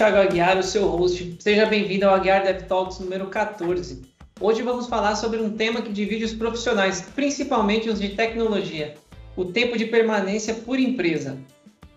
Thiago Aguiar, o seu host. Seja bem-vindo ao Aguiar Dev Talks número 14. Hoje vamos falar sobre um tema que divide os profissionais, principalmente os de tecnologia, o tempo de permanência por empresa.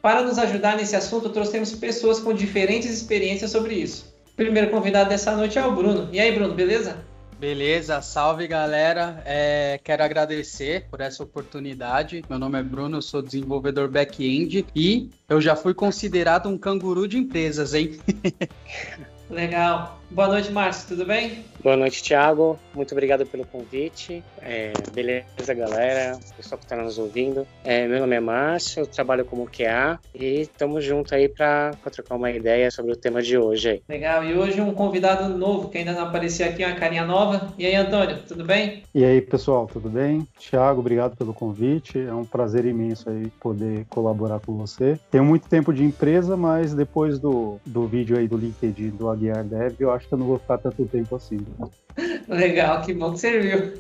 Para nos ajudar nesse assunto, trouxemos pessoas com diferentes experiências sobre isso. O primeiro convidado dessa noite é o Bruno. E aí, Bruno, beleza? Beleza, salve galera. É, quero agradecer por essa oportunidade. Meu nome é Bruno, sou desenvolvedor back-end e eu já fui considerado um canguru de empresas, hein? Legal. Boa noite, Márcio, tudo bem? Boa noite, Thiago. Muito obrigado pelo convite. É, beleza, galera, pessoal que está nos ouvindo. É, meu nome é Márcio, eu trabalho como QA e estamos juntos aí para trocar uma ideia sobre o tema de hoje. Aí. Legal, e hoje um convidado novo que ainda não apareceu aqui, uma carinha nova. E aí, Antônio, tudo bem? E aí, pessoal, tudo bem? Thiago, obrigado pelo convite. É um prazer imenso aí poder colaborar com você. Tenho muito tempo de empresa, mas depois do, do vídeo aí do LinkedIn do Aguiar Dev, eu acho acho que eu não vou ficar tanto tempo assim. Legal, que bom que serviu.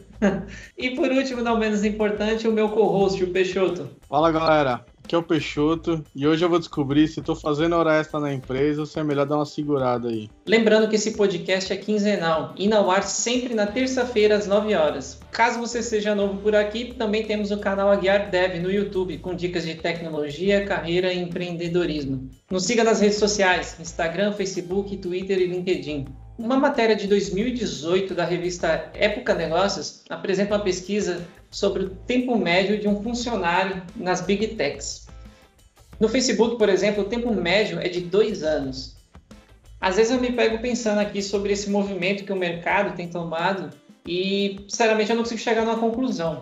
E por último, não menos importante, o meu co-host, o Peixoto. Fala galera, aqui é o Peixoto e hoje eu vou descobrir se estou fazendo hora extra na empresa ou se é melhor dar uma segurada aí. Lembrando que esse podcast é quinzenal e na ar sempre na terça-feira às 9 horas. Caso você seja novo por aqui, também temos o canal Aguiar Dev no YouTube com dicas de tecnologia, carreira e empreendedorismo. Nos siga nas redes sociais, Instagram, Facebook, Twitter e LinkedIn. Uma matéria de 2018 da revista Época Negócios apresenta uma pesquisa sobre o tempo médio de um funcionário nas Big Techs. No Facebook, por exemplo, o tempo médio é de dois anos. Às vezes eu me pego pensando aqui sobre esse movimento que o mercado tem tomado e, sinceramente, eu não consigo chegar numa conclusão.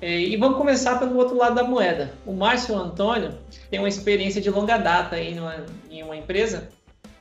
É, e vamos começar pelo outro lado da moeda. O Márcio Antônio tem uma experiência de longa data aí numa, em uma empresa.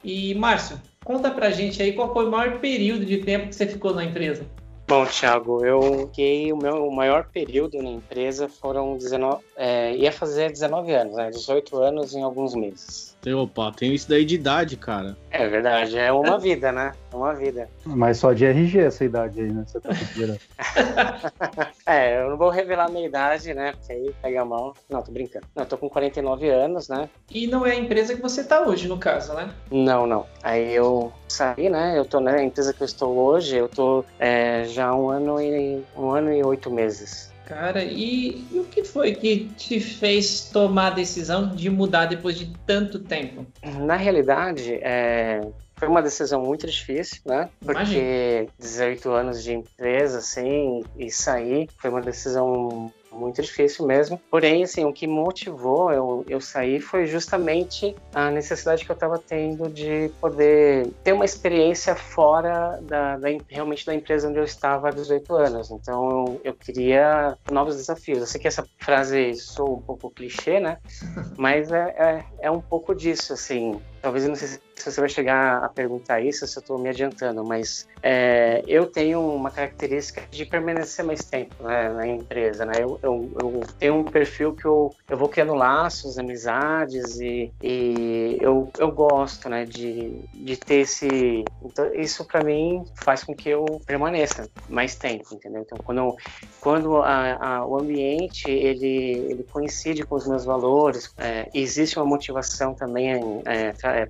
E, Márcio, Conta pra gente aí qual foi o maior período de tempo que você ficou na empresa. Bom, Thiago, eu fiquei o meu maior período na empresa foram 19, é, ia fazer 19 anos, né? 18 anos em alguns meses. Opa, tem isso daí de idade, cara. É verdade, é uma vida, né? É uma vida. Mas só de RG essa idade aí, né? Você tá é, eu não vou revelar a minha idade, né? Porque aí pega a mão. Não, tô brincando. Não, eu tô com 49 anos, né? E não é a empresa que você tá hoje, no caso, né? Não, não. Aí eu saí, né? Eu tô na né, empresa que eu estou hoje, eu tô é, já um ano e um ano e oito meses. Cara, e, e, o que foi que te fez tomar a decisão de mudar depois de tanto tempo? Na realidade, é, foi uma decisão muito difícil, né? Porque Imagina. 18 anos de empresa, assim, e sair foi uma decisão muito difícil mesmo. Porém, assim, o que motivou eu, eu sair foi justamente a necessidade que eu estava tendo de poder ter uma experiência fora da, da, realmente da empresa onde eu estava há 18 anos. Então, eu, eu queria novos desafios. Eu sei que essa frase sou um pouco clichê, né? Mas é, é, é um pouco disso, assim. Talvez eu não sei se você vai chegar a perguntar isso, se eu estou me adiantando, mas é, eu tenho uma característica de permanecer mais tempo né, na empresa, né? Eu, eu, eu, tenho um perfil que eu, eu vou criando laços, amizades e, e eu, eu gosto, né, de, de ter esse... Então, isso para mim faz com que eu permaneça mais tempo, entendeu? Então, quando, quando a, a, o ambiente, ele, ele coincide com os meus valores, é, existe uma motivação também é, é,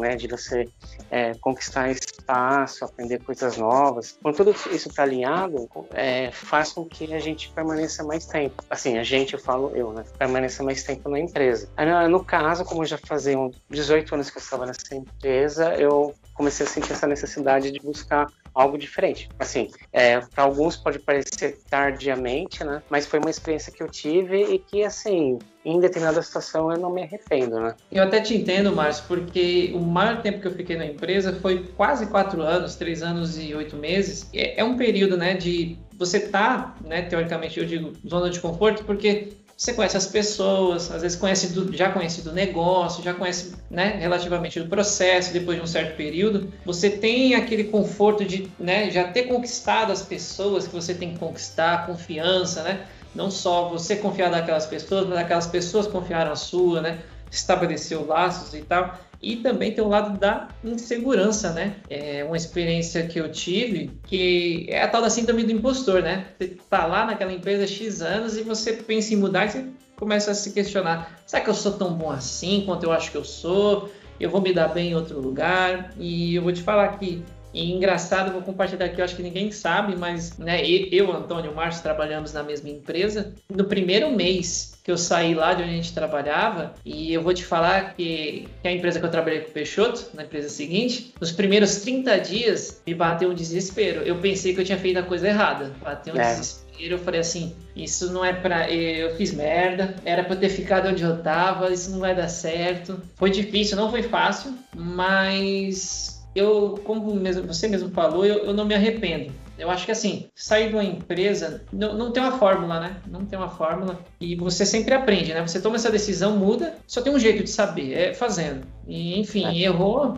né, de você é, conquistar espaço, aprender coisas novas. Quando tudo isso está alinhado, é, faz com que a gente permaneça mais tempo. Assim, a gente, eu falo eu, né, permaneça mais tempo na empresa. No caso, como já faziam 18 anos que eu estava nessa empresa, eu comecei a sentir essa necessidade de buscar algo diferente. Assim, é, para alguns pode parecer tardiamente, né? Mas foi uma experiência que eu tive e que, assim, em determinada situação eu não me arrependo, né? Eu até te entendo, Márcio, porque o maior tempo que eu fiquei na empresa foi quase quatro anos, três anos e oito meses. É, é um período, né, de você tá, né, teoricamente eu digo, zona de conforto, porque você conhece as pessoas, às vezes conhece do, já conhece do negócio, já conhece né, relativamente do processo, depois de um certo período, você tem aquele conforto de né, já ter conquistado as pessoas que você tem que conquistar, confiança, né? Não só você confiar naquelas pessoas, mas aquelas pessoas confiaram a sua, né? Estabeleceu laços e tal. E também tem o lado da insegurança, né? É uma experiência que eu tive que é a tal da síndrome do impostor, né? Você tá lá naquela empresa X anos e você pensa em mudar e você começa a se questionar: será que eu sou tão bom assim quanto eu acho que eu sou? eu vou me dar bem em outro lugar. E eu vou te falar que e engraçado, vou compartilhar aqui, eu acho que ninguém sabe, mas né, eu, Antônio e o Márcio trabalhamos na mesma empresa. No primeiro mês que eu saí lá de onde a gente trabalhava, e eu vou te falar que, que a empresa que eu trabalhei com o Peixoto, na empresa seguinte, nos primeiros 30 dias me bateu um desespero. Eu pensei que eu tinha feito a coisa errada. Bateu um é. desespero. Eu falei assim: isso não é pra. Eu fiz merda, era pra eu ter ficado onde eu tava, isso não vai dar certo. Foi difícil, não foi fácil, mas eu, como mesmo, você mesmo falou, eu, eu, não me arrependo. Eu acho que assim, sair de uma empresa não, não tem uma fórmula, né? Não tem uma fórmula. E você sempre aprende, né? Você toma essa decisão, muda, só tem um jeito de saber, é fazendo. E enfim, é. errou,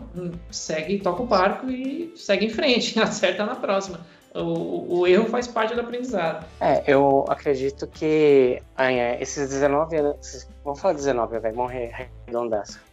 segue, toca o barco e segue em frente, acerta na próxima. O, o, erro faz parte do aprendizado. É, eu acredito que é, esses 19 anos. Vamos falar 19, vai morrer redondaço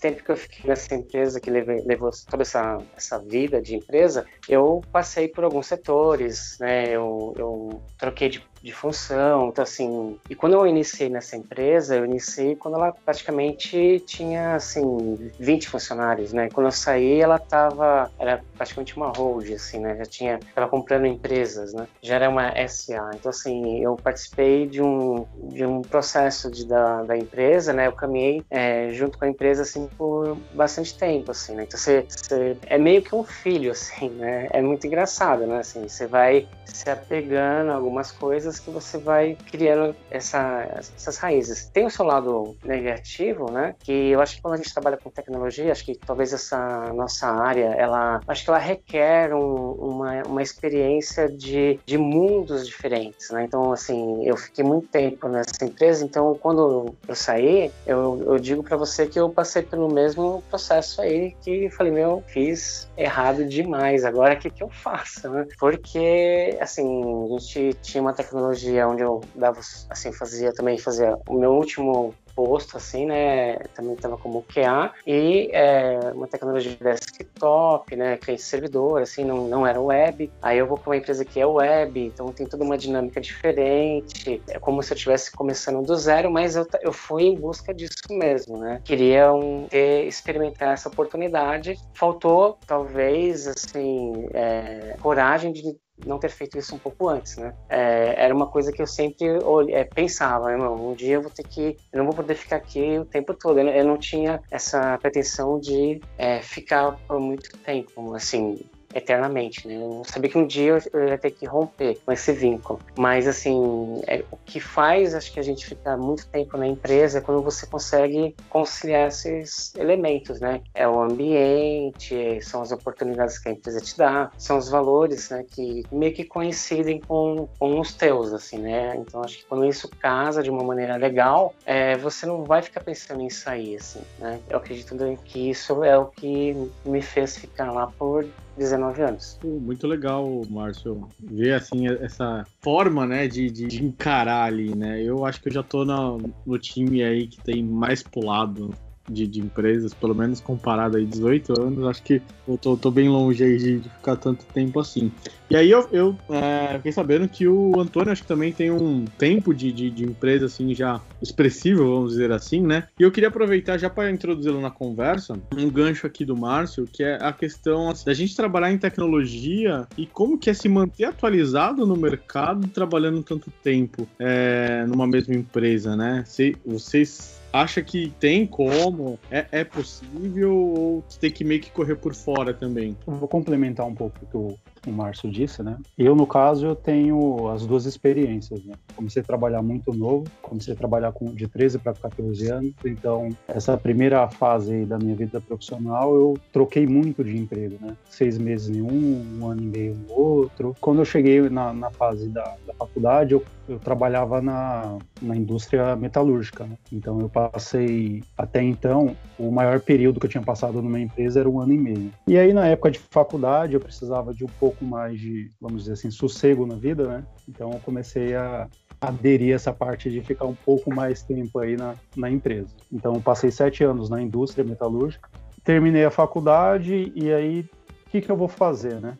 tempo que eu fiquei nessa empresa, que levou toda essa, essa vida de empresa, eu passei por alguns setores, né? Eu, eu troquei de de função. Então, assim, e quando eu iniciei nessa empresa, eu iniciei quando ela praticamente tinha, assim, 20 funcionários, né? Quando eu saí, ela tava, era praticamente uma hold, assim, né? Já tinha, tava comprando empresas, né? Já era uma SA. Então, assim, eu participei de um, de um processo de, da, da empresa, né? Eu caminhei é, junto com a empresa, assim, por bastante tempo, assim, né? Então, você, você é meio que um filho, assim, né? É muito engraçado, né? Assim, você vai se apegando a algumas coisas que você vai criando essa, essas raízes. Tem o seu lado negativo, né? Que eu acho que quando a gente trabalha com tecnologia, acho que talvez essa nossa área, ela, acho que ela requer um, uma, uma experiência de, de mundos diferentes, né? Então, assim, eu fiquei muito tempo nessa empresa, então quando eu saí, eu, eu digo para você que eu passei pelo mesmo processo aí que falei, meu, fiz errado demais, agora o que, que eu faço, né? Porque, assim, a gente tinha uma tecnologia tecnologia onde eu dava, assim, fazia também fazia o meu último posto, assim, né? Também estava como QA e é, uma tecnologia de desktop, né? Cliente servidor, assim, não, não era web. Aí eu vou para uma empresa que é web, então tem toda uma dinâmica diferente. É como se eu estivesse começando do zero, mas eu, eu fui em busca disso mesmo, né? Queria um, ter, experimentar essa oportunidade. Faltou, talvez, assim, é, coragem de não ter feito isso um pouco antes, né? É, era uma coisa que eu sempre é, pensava, né, um dia eu vou ter que, eu não vou poder ficar aqui o tempo todo. Eu, eu não tinha essa pretensão de é, ficar por muito tempo, assim, eternamente, né? Eu sabia que um dia eu ia ter que romper com esse vínculo. Mas, assim, é, o que faz, acho que a gente ficar muito tempo na empresa é quando você consegue conciliar esses elementos, né? É o ambiente, são as oportunidades que a empresa te dá, são os valores, né? Que meio que coincidem com, com os teus, assim, né? Então, acho que quando isso casa de uma maneira legal, é, você não vai ficar pensando em sair, assim, né? Eu acredito que isso é o que me fez ficar lá por 19 anos. Muito legal, Márcio, ver assim essa forma, né, de, de, encarar ali, né? Eu acho que eu já tô no, no time aí que tem mais pulado de, de, empresas, pelo menos comparado aí 18 anos, acho que eu tô, tô bem longe aí de, de, ficar tanto tempo assim. E aí eu, eu é, fiquei sabendo que o Antônio acho que também tem um tempo de, de, de empresa assim já expressivo, vamos dizer assim, né? E eu queria aproveitar já para introduzi-lo na conversa, um gancho aqui do Márcio, que é a questão assim, da gente trabalhar em tecnologia e como que é se manter atualizado no mercado trabalhando tanto tempo é, numa mesma empresa, né? Se, vocês acha que tem como? É, é possível ou tem que meio que correr por fora também? Eu vou complementar um pouco o que o, o Márcio disse, né? Eu, no caso, eu tenho as duas experiências, né? Comecei a trabalhar muito novo, comecei a trabalhar com de 13 para 14 anos, então essa primeira fase da minha vida profissional eu troquei muito de emprego, né? Seis meses em um, um ano e meio no outro. Quando eu cheguei na, na fase da, da faculdade, eu, eu trabalhava na, na indústria metalúrgica, né? Então eu passei, até então, o maior período que eu tinha passado numa empresa era um ano e meio. E aí, na época de faculdade, eu precisava de um pouco mais de, vamos dizer assim, sossego na vida, né? Então eu comecei a aderir essa parte de ficar um pouco mais tempo aí na, na empresa. Então passei sete anos na indústria metalúrgica, terminei a faculdade e aí o que, que eu vou fazer, né?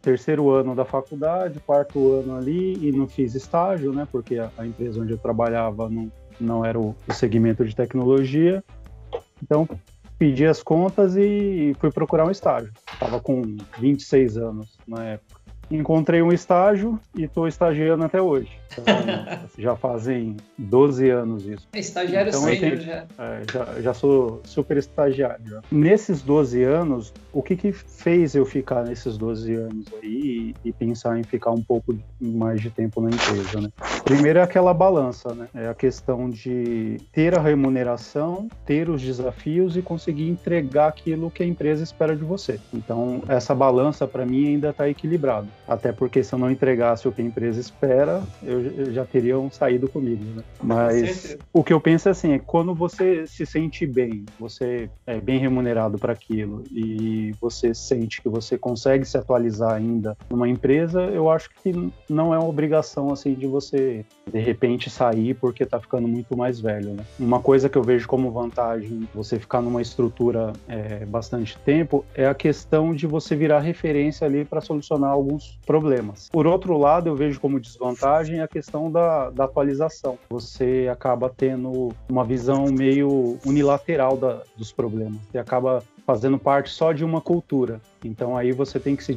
terceiro ano da faculdade, quarto ano ali, e não fiz estágio, né? Porque a, a empresa onde eu trabalhava não, não era o, o segmento de tecnologia. Então, pedi as contas e fui procurar um estágio. Estava com 26 anos na época encontrei um estágio e estou estagiando até hoje. Então, já fazem 12 anos isso. É estagiário então, sênior já. É, já. Já sou super estagiário. Nesses 12 anos, o que, que fez eu ficar nesses 12 anos aí e, e, pensar em ficar um pouco mais de tempo na empresa, né? Primeiro é aquela balança, né? É a questão de ter a remuneração, ter os desafios e conseguir entregar aquilo que a empresa espera de você. Então, essa balança para mim ainda está equilibrada. Até porque se eu não entregasse o que a empresa espera, eu, eu já teriam saído comigo, né? Mas o que eu penso é assim, é quando você se sente bem, você é bem remunerado para aquilo e você sente que você consegue se atualizar ainda numa empresa, eu acho que não é uma obrigação assim de você de repente sair porque está ficando muito mais velho, né? Uma coisa que eu vejo como vantagem você ficar numa estrutura é, bastante tempo é a questão de você virar referência ali para solucionar alguns problemas. Por outro lado, eu vejo como desvantagem a questão da, da atualização. Você acaba tendo uma visão meio unilateral da, dos problemas. Você acaba fazendo parte só de uma cultura. Então aí você tem que se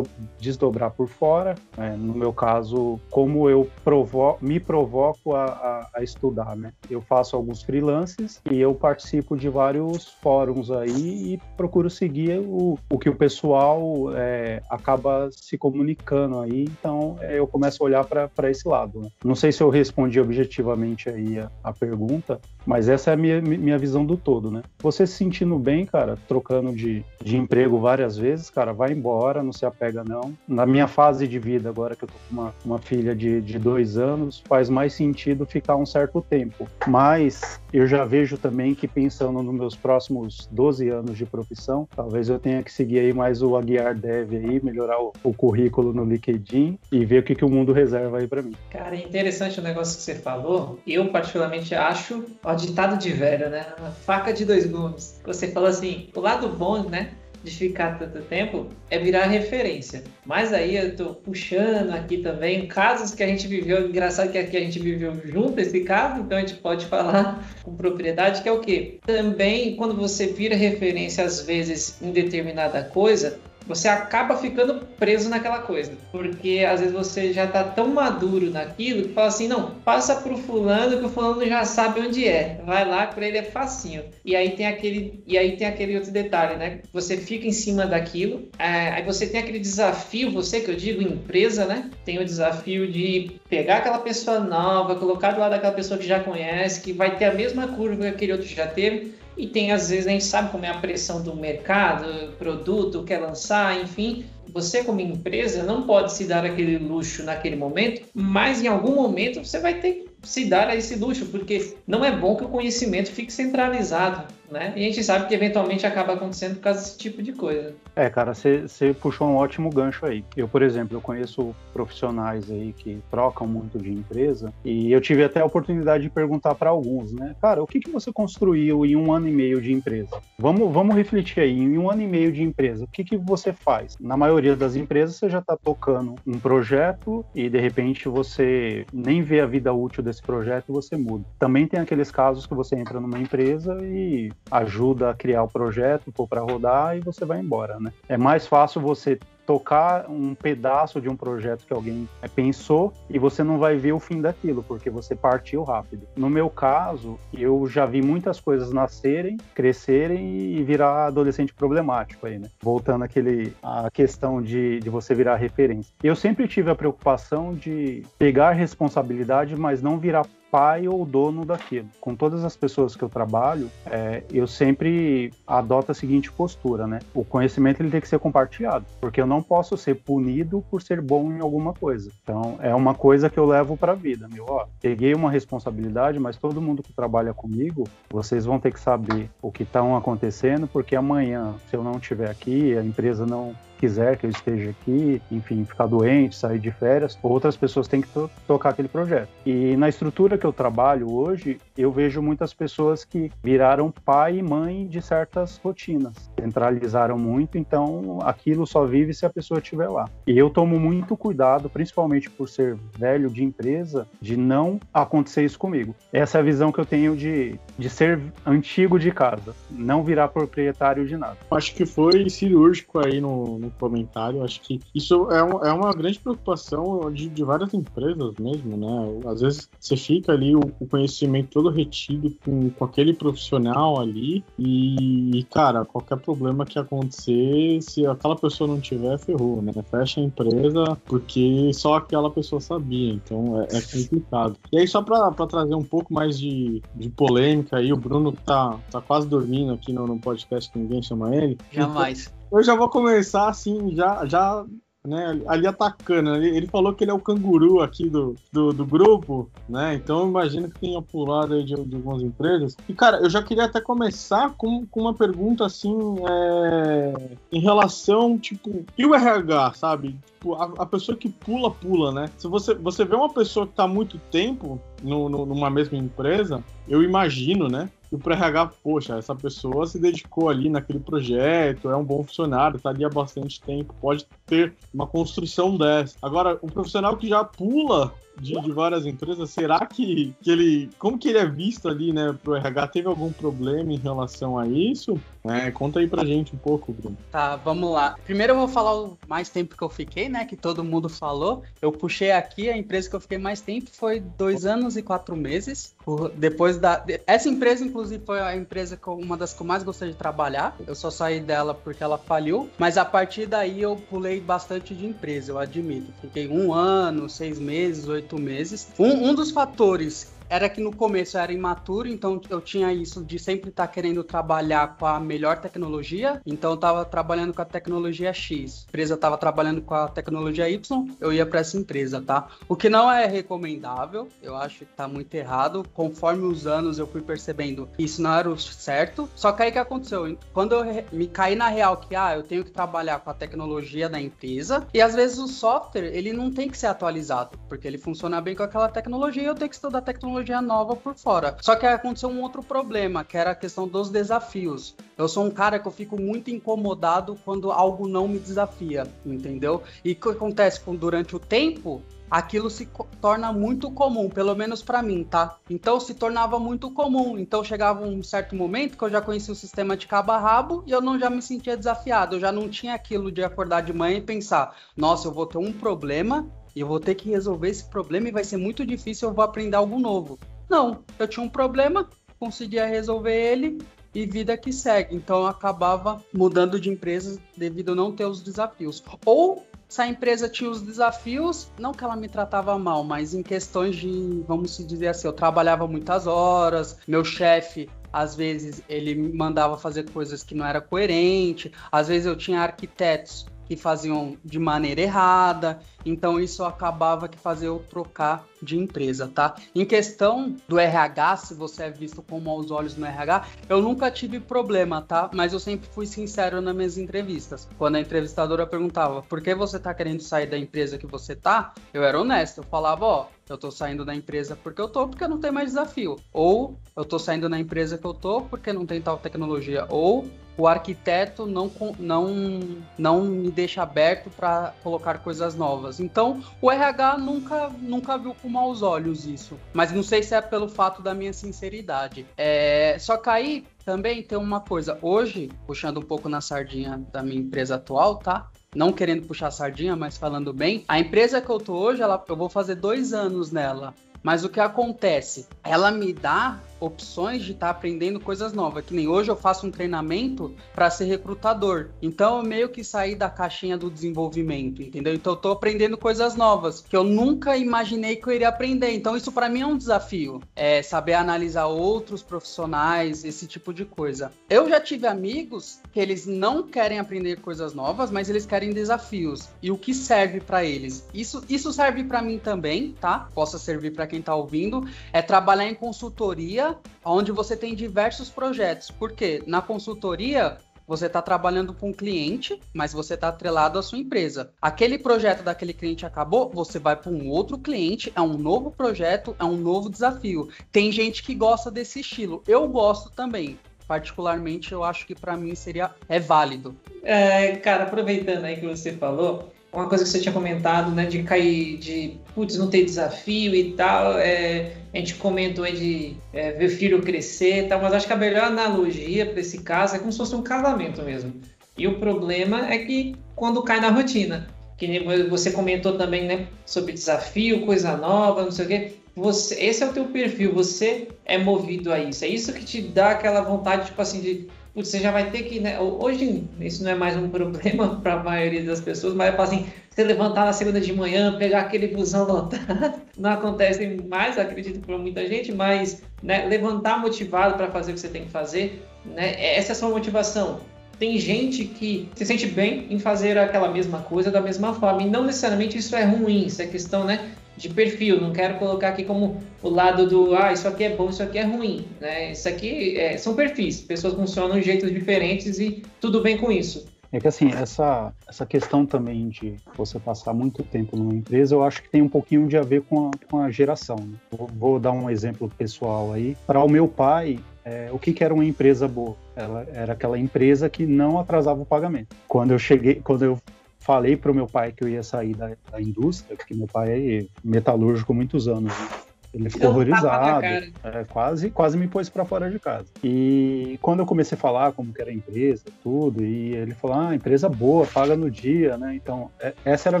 desdobrar por fora. Né? No meu caso, como eu provo me provoco a, a, a, estudar, né? Eu faço alguns freelances e eu participo de vários fóruns aí e procuro seguir o, o que o pessoal é, acaba se comunicando aí. Então é, eu começo a olhar para esse lado. Né? Não sei se eu respondi objetivamente aí a, a pergunta, mas essa é a minha, minha visão do todo, né? Você se sentindo bem, cara, trocando de, de emprego várias vezes vezes, cara, vai embora, não se apega não. Na minha fase de vida, agora que eu tô com uma, uma filha de, de dois anos, faz mais sentido ficar um certo tempo. Mas eu já vejo também que pensando nos meus próximos 12 anos de profissão, talvez eu tenha que seguir aí mais o Aguiar Dev aí, melhorar o, o currículo no LinkedIn e ver o que, que o mundo reserva aí para mim. Cara, é interessante o negócio que você falou. Eu particularmente acho, ó, ditado de velho, né? Faca de dois gumes. Você falou assim, o lado bom, né? De ficar tanto tempo é virar referência. Mas aí eu tô puxando aqui também casos que a gente viveu, engraçado que aqui a gente viveu junto esse caso, então a gente pode falar com propriedade, que é o quê? Também quando você vira referência às vezes em determinada coisa, você acaba ficando preso naquela coisa. Porque às vezes você já está tão maduro naquilo que fala assim: não, passa pro fulano que o fulano já sabe onde é. Vai lá, para ele é facinho. E aí tem aquele, e aí tem aquele outro detalhe, né? Você fica em cima daquilo, é, aí você tem aquele desafio, você que eu digo, empresa, né? Tem o desafio de pegar aquela pessoa nova, colocar do lado daquela pessoa que já conhece, que vai ter a mesma curva que aquele outro já teve e tem, às vezes, gente sabe como é a pressão do mercado, produto, quer lançar, enfim. Você, como empresa, não pode se dar aquele luxo naquele momento, mas em algum momento você vai ter que se dar a esse luxo, porque não é bom que o conhecimento fique centralizado né? E a gente sabe que eventualmente acaba acontecendo por causa desse tipo de coisa. É, cara, você puxou um ótimo gancho aí. Eu, por exemplo, eu conheço profissionais aí que trocam muito de empresa e eu tive até a oportunidade de perguntar para alguns, né? Cara, o que, que você construiu em um ano e meio de empresa? Vamos, vamos refletir aí, em um ano e meio de empresa, o que, que você faz? Na maioria das empresas, você já está tocando um projeto e, de repente, você nem vê a vida útil desse projeto e você muda. Também tem aqueles casos que você entra numa empresa e ajuda a criar o projeto, pôr para rodar e você vai embora, né? É mais fácil você tocar um pedaço de um projeto que alguém pensou e você não vai ver o fim daquilo, porque você partiu rápido. No meu caso, eu já vi muitas coisas nascerem, crescerem e virar adolescente problemático aí, né? Voltando àquele, à questão de, de você virar referência. Eu sempre tive a preocupação de pegar responsabilidade, mas não virar pai ou dono daquilo. Com todas as pessoas que eu trabalho, é, eu sempre adoto a seguinte postura, né? O conhecimento ele tem que ser compartilhado, porque eu não posso ser punido por ser bom em alguma coisa. Então, é uma coisa que eu levo para a vida, meu. Ó, peguei uma responsabilidade, mas todo mundo que trabalha comigo, vocês vão ter que saber o que está acontecendo, porque amanhã, se eu não estiver aqui, a empresa não quiser que eu esteja aqui, enfim, ficar doente, sair de férias, outras pessoas têm que to tocar aquele projeto. E na estrutura que eu trabalho hoje, eu vejo muitas pessoas que viraram pai e mãe de certas rotinas, centralizaram muito, então aquilo só vive se a pessoa estiver lá. E eu tomo muito cuidado, principalmente por ser velho de empresa, de não acontecer isso comigo. Essa é a visão que eu tenho de, de ser antigo de casa, não virar proprietário de nada. Acho que foi cirúrgico aí no, no comentário, acho que isso é, um, é uma grande preocupação de, de várias empresas mesmo, né? Às vezes você fica ali o, o conhecimento todo retido com, com aquele profissional ali e, cara, qualquer problema que acontecer, se aquela pessoa não tiver, ferrou, né? Fecha a empresa porque só aquela pessoa sabia, então é, é complicado. E aí, só para trazer um pouco mais de, de polêmica aí, o Bruno tá, tá quase dormindo aqui no, no podcast que ninguém chama ele. Jamais. Eu já vou começar assim, já, já né, ali atacando. Ele, ele, falou que ele é o canguru aqui do, do, do grupo, né? Então imagino que tenha pulado aí de, de, algumas empresas. E, cara, eu já queria até começar com, com uma pergunta assim, é, em relação, tipo, e o RH, sabe? Tipo, a, a, pessoa que pula, pula, né? Se você, você vê uma pessoa que tá há muito tempo no, no, numa mesma empresa, eu imagino, né? E o RH, poxa, essa pessoa se dedicou ali naquele projeto, é um bom funcionário, está ali há bastante tempo, pode ter uma construção dessa. Agora, um profissional que já pula de, de, várias empresas, será que, que ele. Como que ele é visto ali, né, pro RH? Teve algum problema em relação a isso? É, conta aí pra gente um pouco, Bruno. Tá, vamos lá. Primeiro eu vou falar o mais tempo que eu fiquei, né? Que todo mundo falou. Eu puxei aqui, a empresa que eu fiquei mais tempo foi dois anos e quatro meses. Depois da. Essa empresa, inclusive, foi a empresa uma das que eu mais gostei de trabalhar. Eu só saí dela porque ela faliu. Mas a partir daí eu pulei bastante de empresa, eu admito. Fiquei um ano, seis meses, oito meses. Um, um dos fatores era que no começo eu era imaturo, então eu tinha isso de sempre estar tá querendo trabalhar com a melhor tecnologia. Então eu estava trabalhando com a tecnologia X, a empresa estava trabalhando com a tecnologia Y, eu ia para essa empresa, tá? O que não é recomendável, eu acho que está muito errado. Conforme os anos eu fui percebendo que isso não era o certo. Só que aí que aconteceu? Quando eu me caí na real que ah, eu tenho que trabalhar com a tecnologia da empresa e às vezes o software ele não tem que ser atualizado, porque ele funciona bem com aquela tecnologia eu tenho que estudar tecnologia tecnologia nova por fora. Só que aconteceu um outro problema, que era a questão dos desafios. Eu sou um cara que eu fico muito incomodado quando algo não me desafia, entendeu? E o que acontece com durante o tempo? aquilo se torna muito comum, pelo menos para mim, tá? Então se tornava muito comum. Então chegava um certo momento que eu já conhecia o sistema de cabo a rabo e eu não já me sentia desafiado. Eu já não tinha aquilo de acordar de manhã e pensar: nossa, eu vou ter um problema eu vou ter que resolver esse problema e vai ser muito difícil, eu vou aprender algo novo. Não, eu tinha um problema, conseguia resolver ele e vida que segue. Então eu acabava mudando de empresa devido a não ter os desafios. Ou se a empresa tinha os desafios, não que ela me tratava mal, mas em questões de, vamos dizer assim, eu trabalhava muitas horas, meu chefe às vezes ele mandava fazer coisas que não era coerente, às vezes eu tinha arquitetos que faziam de maneira errada, então isso acabava que fazia eu trocar de empresa, tá? Em questão do RH, se você é visto com maus olhos no RH, eu nunca tive problema, tá? Mas eu sempre fui sincero nas minhas entrevistas. Quando a entrevistadora perguntava por que você tá querendo sair da empresa que você tá, eu era honesto, eu falava, ó, eu tô saindo da empresa porque eu tô, porque não tem mais desafio. Ou eu tô saindo da empresa que eu tô porque não tem tal tecnologia. Ou o arquiteto não, não, não me deixa aberto para colocar coisas novas. Então, o RH nunca, nunca viu com maus olhos isso. Mas não sei se é pelo fato da minha sinceridade. É, só que aí também tem uma coisa. Hoje, puxando um pouco na sardinha da minha empresa atual, tá? Não querendo puxar sardinha, mas falando bem, a empresa que eu tô hoje, ela, eu vou fazer dois anos nela. Mas o que acontece? Ela me dá opções de estar tá aprendendo coisas novas. Que nem hoje eu faço um treinamento para ser recrutador. Então eu meio que saí da caixinha do desenvolvimento, entendeu? Então eu tô aprendendo coisas novas que eu nunca imaginei que eu iria aprender. Então isso para mim é um desafio, é saber analisar outros profissionais, esse tipo de coisa. Eu já tive amigos que eles não querem aprender coisas novas, mas eles querem desafios. E o que serve para eles? Isso isso serve para mim também, tá? Possa servir para quem tá ouvindo, é trabalhar em consultoria onde você tem diversos projetos. Porque na consultoria você está trabalhando com um cliente, mas você está atrelado à sua empresa. Aquele projeto daquele cliente acabou, você vai para um outro cliente, é um novo projeto, é um novo desafio. Tem gente que gosta desse estilo. Eu gosto também particularmente eu acho que para mim seria é válido. É, cara, aproveitando aí que você falou, uma coisa que você tinha comentado, né, de cair, de putz, não ter desafio e tal, é, a gente comentou aí de é, ver filho crescer e tal, mas acho que a melhor analogia para esse caso é como se fosse um casamento mesmo. E o problema é que quando cai na rotina, que você comentou também, né, sobre desafio, coisa nova, não sei o quê, você, esse é o teu perfil, você é movido a isso, é isso que te dá aquela vontade, tipo assim, de você já vai ter que, né? Hoje isso não é mais um problema para a maioria das pessoas, mas é assim, você levantar na segunda de manhã, pegar aquele busão lotado, não acontece mais, acredito para muita gente, mas né, levantar motivado para fazer o que você tem que fazer, né? Essa é a sua motivação. Tem gente que se sente bem em fazer aquela mesma coisa da mesma forma, e não necessariamente isso é ruim, isso é questão, né? De perfil, não quero colocar aqui como o lado do ah, isso aqui é bom, isso aqui é ruim, né? Isso aqui é, são perfis, pessoas funcionam de jeitos diferentes e tudo bem com isso. É que assim, essa, essa questão também de você passar muito tempo numa empresa, eu acho que tem um pouquinho de a ver com a, com a geração. Né? Vou, vou, dar um exemplo pessoal aí. Para o meu pai, é, o que, que, era uma empresa boa? Ela era aquela empresa que não atrasava o pagamento. Quando eu cheguei, quando eu falei para o meu pai que eu ia sair da, da indústria, porque meu pai é metalúrgico há muitos anos. Né? Ele ficou horrorizado, é, quase, quase me pôs para fora de casa. E quando eu comecei a falar como que era a empresa, tudo, e ele falou, ah, empresa boa, paga no dia, né? Então, é, essa era a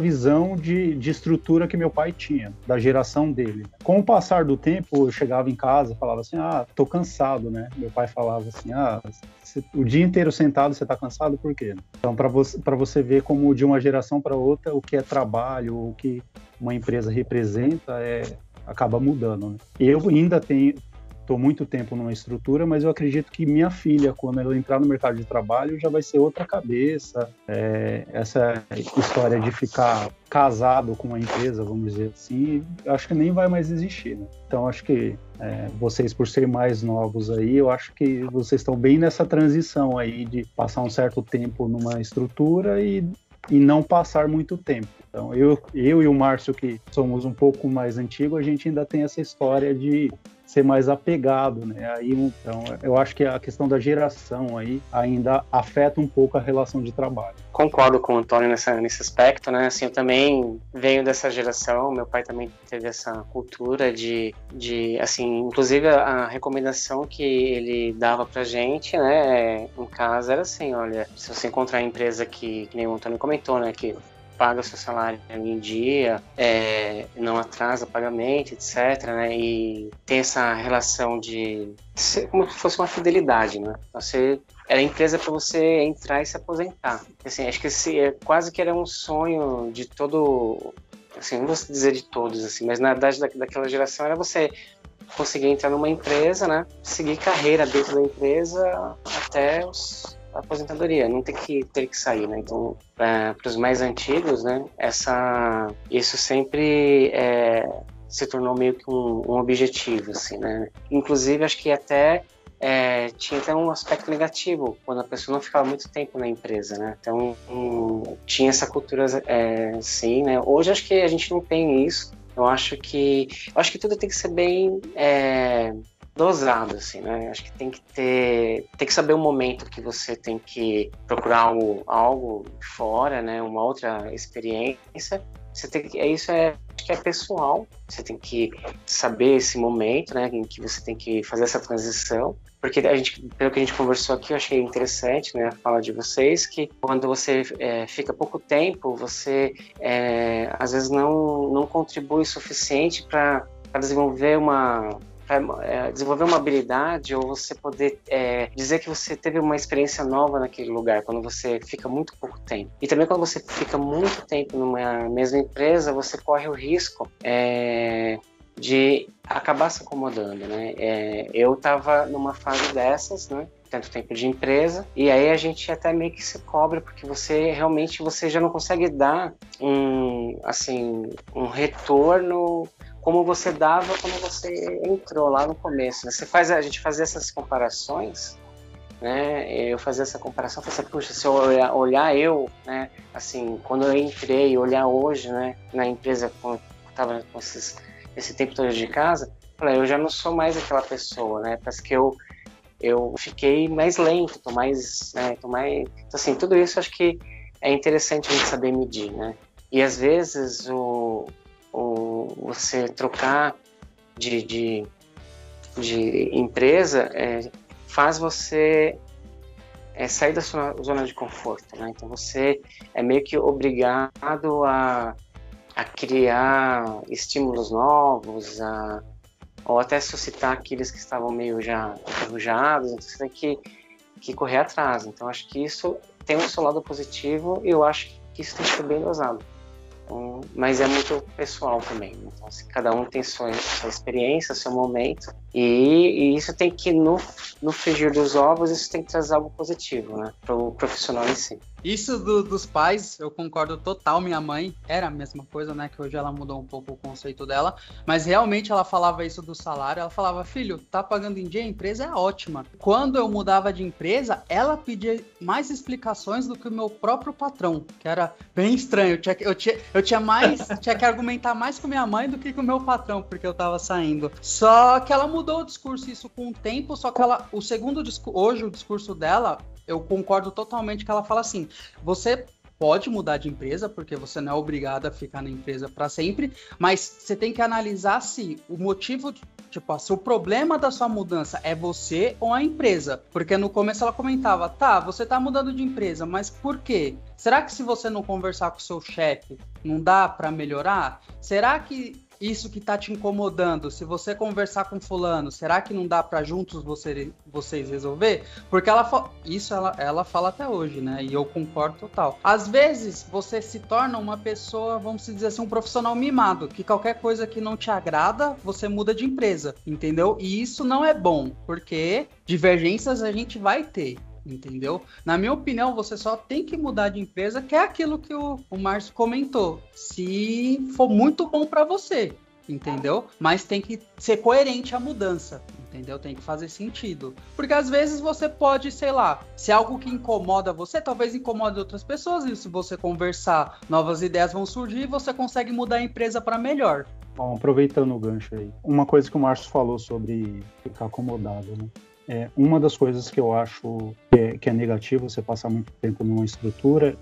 visão de, de estrutura que meu pai tinha, da geração dele. Com o passar do tempo, eu chegava em casa, falava assim, ah, tô cansado, né? Meu pai falava assim, ah, o dia inteiro sentado, você tá cansado, por quê? Então, para você, você ver como de uma geração para outra, o que é trabalho, o que uma empresa representa é acaba mudando. Né? Eu ainda tenho estou muito tempo numa estrutura, mas eu acredito que minha filha, quando ela entrar no mercado de trabalho, já vai ser outra cabeça. É, essa história de ficar casado com uma empresa, vamos dizer assim, acho que nem vai mais existir. Né? Então, acho que é, vocês, por serem mais novos aí, eu acho que vocês estão bem nessa transição aí de passar um certo tempo numa estrutura e, e não passar muito tempo. Então, eu, eu e o Márcio, que somos um pouco mais antigos, a gente ainda tem essa história de ser mais apegado, né? Aí, então, eu acho que a questão da geração aí ainda afeta um pouco a relação de trabalho. Concordo com o Antônio nessa, nesse aspecto, né? Assim, eu também venho dessa geração, meu pai também teve essa cultura de, de assim, inclusive a, recomendação que ele dava pra gente, né, em casa era assim, olha, se você encontrar a empresa que, que nem o Antônio comentou, né, que paga seu salário em dia, é, não atrasa pagamento, etc. Né? E tem essa relação de ser como se fosse uma fidelidade, né? Você era empresa para você entrar e se aposentar. Assim, acho que esse é quase que era um sonho de todo, assim, não vou dizer de todos, assim, mas na verdade da, daquela geração era você conseguir entrar numa empresa, né? Seguir carreira dentro da empresa até os aposentadoria, não ter que ter que sair, né? Então, para os mais antigos, né? Essa, isso sempre é, se tornou meio que um, um, objetivo, assim, né? Inclusive, acho que até é, tinha até um aspecto negativo quando a pessoa não ficava muito tempo na empresa, né? Então um, tinha essa cultura, é, sim, né? Hoje acho que a gente não tem isso. Eu acho que eu acho que tudo tem que ser bem é, dosado, assim, né? Acho que tem que ter, tem que saber o momento que você tem que procurar algo, algo fora, né? Uma outra experiência. Você tem que, é isso é acho que é pessoal. Você tem que saber esse momento, né? Em que você tem que fazer essa transição. Porque a gente, pelo que a gente conversou aqui, eu achei interessante, né? A fala de vocês que quando você é, fica pouco tempo, você é, às vezes não não contribui o suficiente para desenvolver uma é, desenvolver uma habilidade ou você poder é, dizer que você teve uma experiência nova naquele lugar, quando você fica muito pouco tempo. E também quando você fica muito tempo numa mesma empresa, você corre o risco é, de acabar se acomodando, né? É, eu estava numa fase dessas, né? tanto tempo de empresa e aí a gente até meio que se cobra porque você realmente você já não consegue dar um assim um retorno como você dava quando você entrou lá no começo. Né? Você faz a gente fazer essas comparações né, eu fazer essa comparação, falei assim, puxa, se eu olhar, olhar eu, né, assim, quando eu entrei, olhar hoje, né, na empresa, quando estava com esses, esse tempo todo de casa, falei, eu já não sou mais aquela pessoa, né, parece que eu eu fiquei mais lento, tô mais, né, tô mais, então, assim, tudo isso acho que é interessante a gente saber medir, né, e às vezes o, o você trocar de, de, de empresa é, faz você é, sair da sua zona de conforto, né? Então você é meio que obrigado a, a criar estímulos novos, a, ou até suscitar aqueles que estavam meio já enferrujados, então você tem que, que correr atrás. Então acho que isso tem um seu lado positivo e eu acho que isso tem que ser bem dosado. Então, mas é muito pessoal também. Então, assim, cada um tem sua, sua experiência, seu momento, e, e, isso tem que, no, no frigir dos ovos, isso tem que trazer algo positivo né, para o profissional em si. Isso do, dos pais, eu concordo total. Minha mãe era a mesma coisa, né? Que hoje ela mudou um pouco o conceito dela, mas realmente ela falava isso do salário. Ela falava, filho, tá pagando em dia, a empresa é ótima. Quando eu mudava de empresa, ela pedia mais explicações do que o meu próprio patrão, que era bem estranho. Eu tinha, eu tinha, eu tinha mais, tinha que argumentar mais com minha mãe do que com o meu patrão, porque eu tava saindo. Só que ela mudou o discurso isso com o tempo, só que ela, o segundo discurso, hoje o discurso dela eu concordo totalmente que ela fala assim: você pode mudar de empresa, porque você não é obrigado a ficar na empresa para sempre, mas você tem que analisar se o motivo, tipo, se o problema da sua mudança é você ou a empresa. Porque no começo ela comentava, tá, você tá mudando de empresa, mas por quê? Será que se você não conversar com o seu chefe, não dá para melhorar? Será que isso que tá te incomodando, se você conversar com fulano, será que não dá para juntos você, vocês resolver? Porque ela isso ela, ela fala até hoje, né? E eu concordo total. Às vezes você se torna uma pessoa, vamos dizer assim, um profissional mimado, que qualquer coisa que não te agrada, você muda de empresa, entendeu? E isso não é bom, porque divergências a gente vai ter entendeu? Na minha opinião, você só tem que mudar de empresa, que é aquilo que o, o Márcio comentou. Se for muito bom para você, entendeu? Mas tem que ser coerente a mudança, entendeu? Tem que fazer sentido. Porque às vezes você pode, sei lá, se é algo que incomoda você, talvez incomode outras pessoas, e se você conversar, novas ideias vão surgir e você consegue mudar a empresa para melhor. Bom, aproveitando o gancho aí, uma coisa que o Márcio falou sobre ficar acomodado, né? É, uma das coisas que eu acho que é, que é negativo você passar muito tempo numa estrutura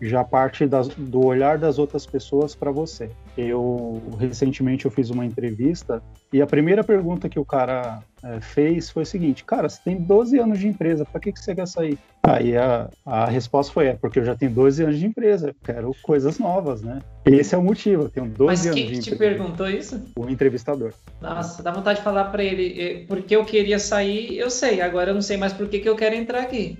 já parte das, do olhar das outras pessoas para você. Eu recentemente eu fiz uma entrevista e a primeira pergunta que o cara é, fez foi o seguinte: Cara, você tem 12 anos de empresa, para que, que você quer sair? Aí a, a resposta foi: É, porque eu já tenho 12 anos de empresa, quero coisas novas, né? Esse é o motivo, eu tenho 12 Mas anos de empresa. Mas quem te perguntou isso? O entrevistador. Nossa, dá vontade de falar para ele: porque eu queria sair, eu sei, agora eu não sei mais por que, que eu quero entrar aqui.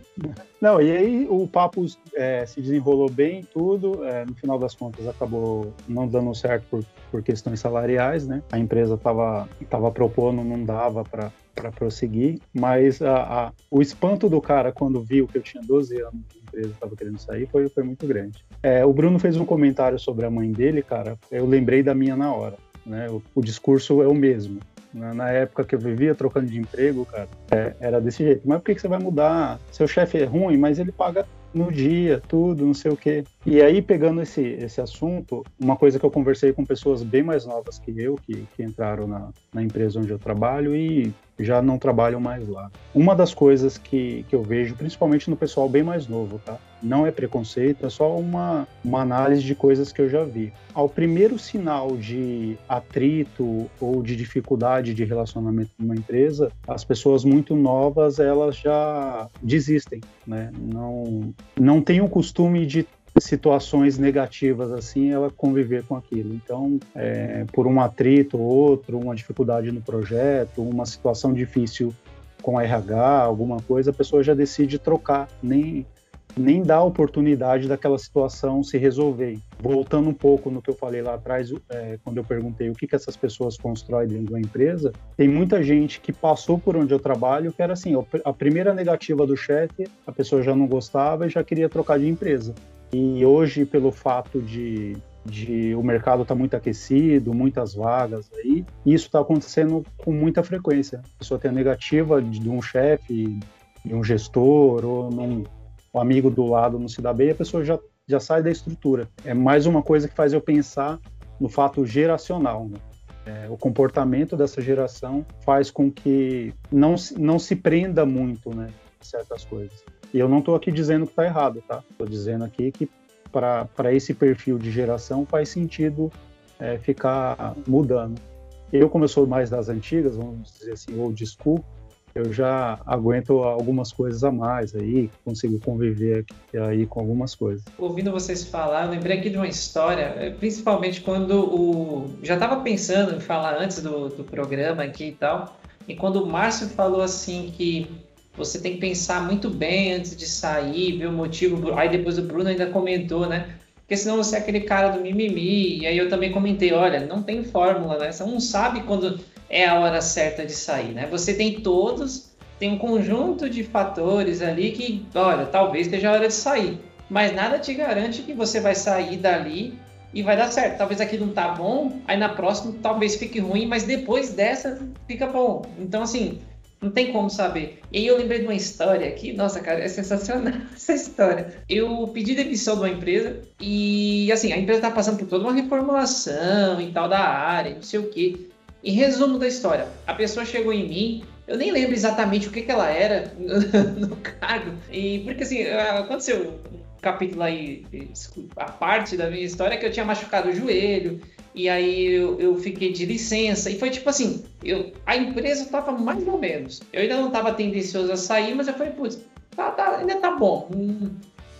Não, e aí o papo é, se desenrolou bem, tudo. É, no final das contas, acabou não dando certo por, por questões salariais, né? A empresa estava estava propondo não dava para prosseguir, mas a, a, o espanto do cara quando viu que eu tinha 12 anos de empresa estava querendo sair foi, foi muito grande. É, o Bruno fez um comentário sobre a mãe dele, cara, eu lembrei da minha na hora. Né? O, o discurso é o mesmo. Na, na, época que eu vivia trocando de emprego, cara, é, era desse jeito. Mas por que, que você vai mudar? Seu chefe é ruim, mas ele paga no dia, tudo, não sei o quê. E aí, pegando esse, esse assunto, uma coisa que eu conversei com pessoas bem mais novas que eu, que, que entraram na, na empresa onde eu trabalho e já não trabalham mais lá. Uma das coisas que, que eu vejo, principalmente no pessoal bem mais novo, tá? Não é preconceito, é só uma, uma análise de coisas que eu já vi. Ao primeiro sinal de atrito ou de dificuldade de relacionamento numa empresa, as pessoas muito novas, elas já desistem, né? Não, não tem o costume de situações negativas assim, ela conviver com aquilo. Então, é, por um atrito ou outro, uma dificuldade no projeto, uma situação difícil com RH, alguma coisa, a pessoa já decide trocar, nem nem dá oportunidade daquela situação se resolver. Voltando um pouco no que eu falei lá atrás, é, quando eu perguntei o que, que essas pessoas constroem dentro de uma empresa, tem muita gente que passou por onde eu trabalho que era assim, a primeira negativa do chefe, a pessoa já não gostava e já queria trocar de empresa. E hoje, pelo fato de, de o mercado estar tá muito aquecido, muitas vagas aí, isso está acontecendo com muita frequência. A pessoa tem a negativa de, de um chefe em um gestor ou num um amigo do lado não se dá bem, a pessoa já, já sai da estrutura. É mais uma coisa que faz eu pensar no fato geracional. Né? É, o comportamento dessa geração faz com que não, não se prenda muito né, certas coisas. E eu não estou aqui dizendo que está errado, tá? Estou dizendo aqui que para esse perfil de geração faz sentido é, ficar mudando. Eu, como eu sou mais das antigas, vamos dizer assim, old school, eu já aguento algumas coisas a mais aí, consigo conviver aí com algumas coisas. Ouvindo vocês falar, eu lembrei aqui de uma história, eh, principalmente quando o. Já estava pensando em falar antes do, do programa aqui e tal, e quando o Márcio falou assim que você tem que pensar muito bem antes de sair, ver o motivo. Aí depois o Bruno ainda comentou, né? Porque senão você é aquele cara do mimimi. E aí eu também comentei, olha, não tem fórmula, né? Você não sabe quando é a hora certa de sair, né? Você tem todos, tem um conjunto de fatores ali que, olha, talvez esteja a hora de sair, mas nada te garante que você vai sair dali e vai dar certo. Talvez aqui não tá bom, aí na próxima talvez fique ruim, mas depois dessa fica bom. Então, assim, não tem como saber. E aí eu lembrei de uma história aqui, nossa, cara, é sensacional essa história. Eu pedi demissão de uma empresa e, assim, a empresa tá passando por toda uma reformulação e tal da área, não sei o quê. Em resumo da história, a pessoa chegou em mim, eu nem lembro exatamente o que, que ela era no cargo, e porque assim, aconteceu um capítulo aí, a parte da minha história, que eu tinha machucado o joelho, e aí eu, eu fiquei de licença, e foi tipo assim, eu, a empresa estava mais ou menos, eu ainda não estava tendencioso a sair, mas eu falei, putz, tá, tá, ainda tá bom, hum,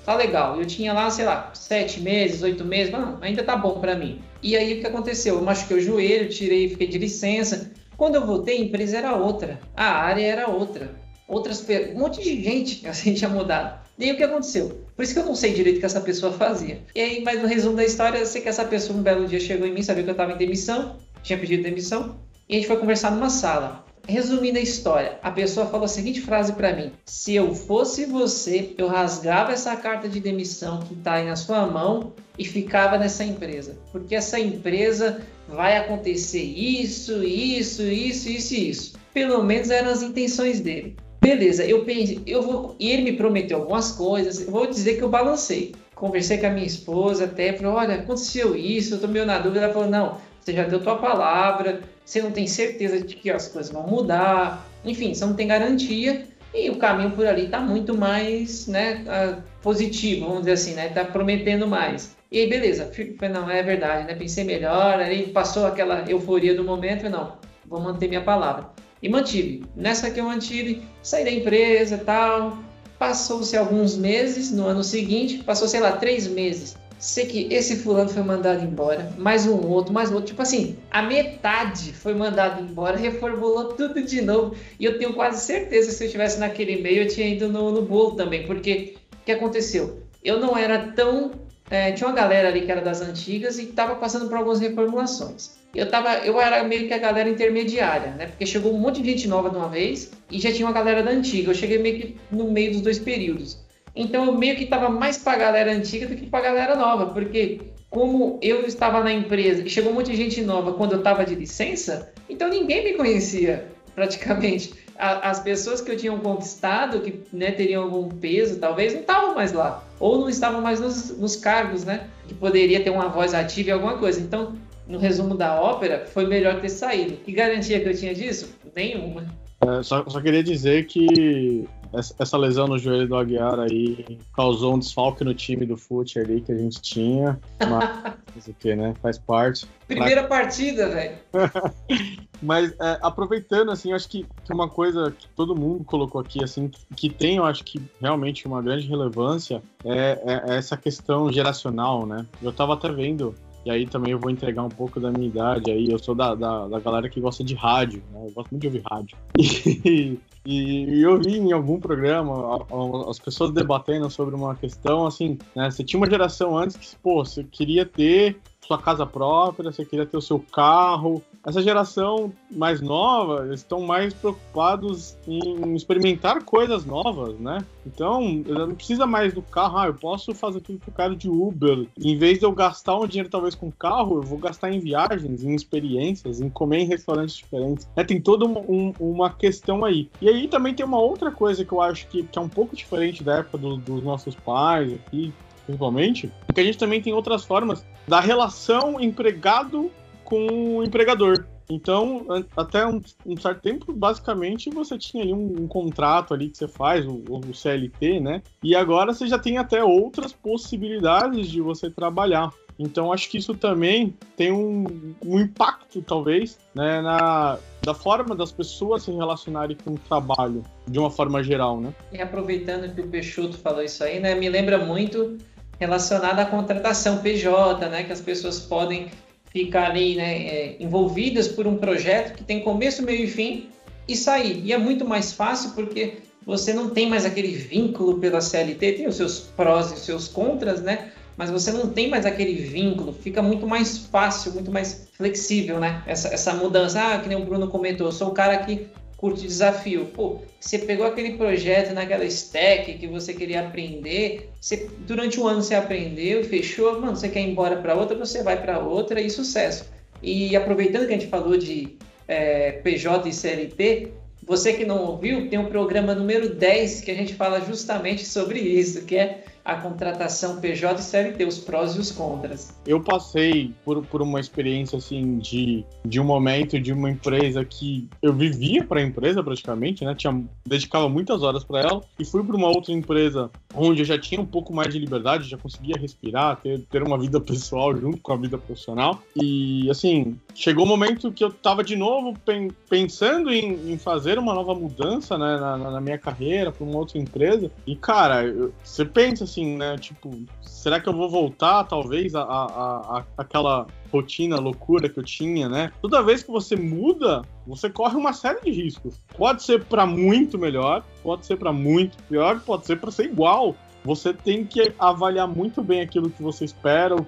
tá legal. Eu tinha lá, sei lá, sete meses, oito meses, não, ainda tá bom para mim. E aí o que aconteceu? Eu machuquei o joelho, tirei, fiquei de licença. Quando eu voltei, a empresa era outra, a área era outra. Outras, um monte de gente assim tinha mudado. E aí o que aconteceu? Por isso que eu não sei direito o que essa pessoa fazia. E aí, mas no resumo da história, eu sei que essa pessoa um belo dia chegou em mim, sabia que eu estava em demissão, tinha pedido demissão, e a gente foi conversar numa sala. Resumindo a história, a pessoa falou a seguinte frase para mim: Se eu fosse você, eu rasgava essa carta de demissão que está aí na sua mão e ficava nessa empresa, porque essa empresa vai acontecer isso, isso, isso, isso e isso. Pelo menos eram as intenções dele. Beleza, eu pensei, eu vou. E ele me prometeu algumas coisas. Vou dizer que eu balancei. Conversei com a minha esposa até, falou: olha, aconteceu isso, eu tô meio na dúvida. Ela falou: não, você já deu tua palavra, você não tem certeza de que as coisas vão mudar, enfim, você não tem garantia e o caminho por ali está muito mais né, positivo, vamos dizer assim, né? Está prometendo mais. E aí, beleza, falei, não, é verdade, né? Pensei melhor, aí passou aquela euforia do momento, não, vou manter minha palavra. E mantive. Nessa que eu mantive, saí da empresa tal. Passou-se alguns meses, no ano seguinte, passou, sei lá, três meses sei que esse fulano foi mandado embora, mais um outro, mais outro. Tipo assim, a metade foi mandado embora, reformulou tudo de novo. E eu tenho quase certeza que se eu estivesse naquele meio, eu tinha ido no, no bolo também. Porque o que aconteceu? Eu não era tão. É, tinha uma galera ali que era das antigas e estava passando por algumas reformulações. Eu, tava, eu era meio que a galera intermediária, né? Porque chegou um monte de gente nova de uma vez e já tinha uma galera da antiga. Eu cheguei meio que no meio dos dois períodos. Então eu meio que estava mais para a galera antiga do que para a galera nova, porque como eu estava na empresa e chegou um monte de gente nova quando eu estava de licença, então ninguém me conhecia praticamente. as pessoas que eu tinha conquistado, que né, teriam algum peso, talvez, não estavam mais lá. Ou não estavam mais nos, nos cargos, né? Que poderia ter uma voz ativa em alguma coisa. Então, no resumo da ópera, foi melhor ter saído. Que garantia que eu tinha disso? Nenhuma. É, só, só queria dizer que essa lesão no joelho do Aguiar aí causou um desfalque no time do fute ali que a gente tinha. Mas o que, né? Faz parte. Primeira partida, velho. Mas é, aproveitando, assim, acho que, que, uma coisa que todo mundo colocou aqui, assim, que tem, eu acho que realmente uma grande relevância é, é essa questão geracional, né? Eu tava até vendo e aí também eu vou entregar um pouco da minha idade aí. Eu sou da, da, da galera que gosta de rádio, né? Eu gosto muito de ouvir rádio. E, e, eu vi em algum programa as pessoas debatendo sobre uma questão assim, né? Você tinha uma geração antes que, pô, você queria ter sua casa própria, você queria ter o seu carro. Essa geração mais nova eles estão mais preocupados em experimentar coisas novas, né? Então, não precisa mais do carro. Ah, eu posso fazer tudo por causa de Uber. Em vez de eu gastar um dinheiro talvez com carro, eu vou gastar em viagens, em experiências, em comer em restaurantes diferentes. É, tem toda um, uma questão aí. E aí também tem uma outra coisa que eu acho que, que é um pouco diferente da época do, dos nossos pais aqui, principalmente, porque a gente também tem outras formas da relação empregado com o empregador. Então, até um, um, certo tempo, basicamente, você tinha ali um, um contrato ali que você faz, o, o, CLT, né? E agora você já tem até outras possibilidades de você trabalhar. Então, acho que isso também tem um, um impacto, talvez, né, na, da forma das pessoas se relacionarem com o trabalho, de uma forma geral, né? E aproveitando que o Peixoto falou isso aí, né, me lembra muito relacionado à contratação PJ, né, que as pessoas podem ficar ali né, é, envolvidas por um projeto que tem começo, meio e fim e sair. E é muito mais fácil porque você não tem mais aquele vínculo pela CLT, tem os seus prós e os seus contras, né? Mas você não tem mais aquele vínculo, fica muito mais fácil, muito mais flexível, né? Essa, essa mudança. Ah, que nem o Bruno comentou, eu sou o cara que curte desafio. Pô, você pegou aquele projeto naquela stack que você queria aprender, você, durante um ano você aprendeu, fechou, mano, você quer ir embora para outra, você vai para outra e sucesso. E aproveitando que a gente falou de é, PJ e CLT, você que não ouviu, tem um programa número 10 que a gente fala justamente sobre isso, que é a contratação PJ e CLT, os prós e os contras. Eu passei por, por uma experiência assim de, de um momento de uma empresa que eu vivia para a empresa praticamente, né? Tinha dedicava muitas horas para ela e fui para uma outra empresa onde eu já tinha um pouco mais de liberdade, já conseguia respirar, ter, ter uma vida pessoal junto com a vida profissional. E assim, chegou o momento que eu estava de novo pensando em, em, fazer uma nova mudança né, na, na minha carreira para uma outra empresa. E cara, você pensa assim, né? Tipo, será que eu vou voltar, talvez, a, a, a, aquela rotina, loucura que eu tinha, né? Toda vez que você muda, você corre uma série de riscos. Pode ser para muito melhor, pode ser para muito pior, pode ser para ser igual. Você tem que avaliar muito bem aquilo que você espera, o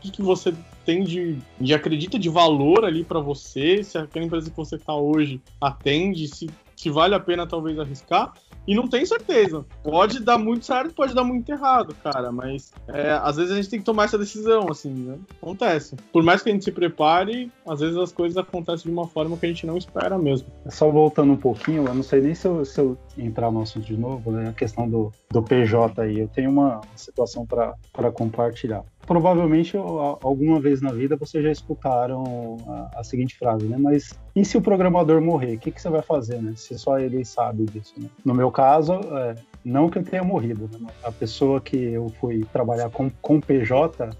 que, que você tem de, de acredita de valor ali para você, se aquela empresa que você está hoje atende, se, se vale a pena talvez arriscar e não tem certeza. Pode dar muito certo, pode dar muito errado, cara, mas é, às vezes a gente tem que tomar essa decisão, assim, né? Acontece. Por mais que a gente se prepare, às vezes as coisas acontecem de uma forma que a gente não espera mesmo. Só voltando um pouquinho, eu não sei nem se eu, se eu entrar no assunto de novo, né? A questão do, do PJ aí. Eu tenho uma situação para compartilhar. Provavelmente alguma vez na vida vocês já escutaram a, a, seguinte frase, né? Mas e se o programador morrer? O que, que você vai fazer, né? Se só ele sabe disso, né? No meu caso, é, não que eu tenha morrido, né? A pessoa que eu fui trabalhar com, com PJ,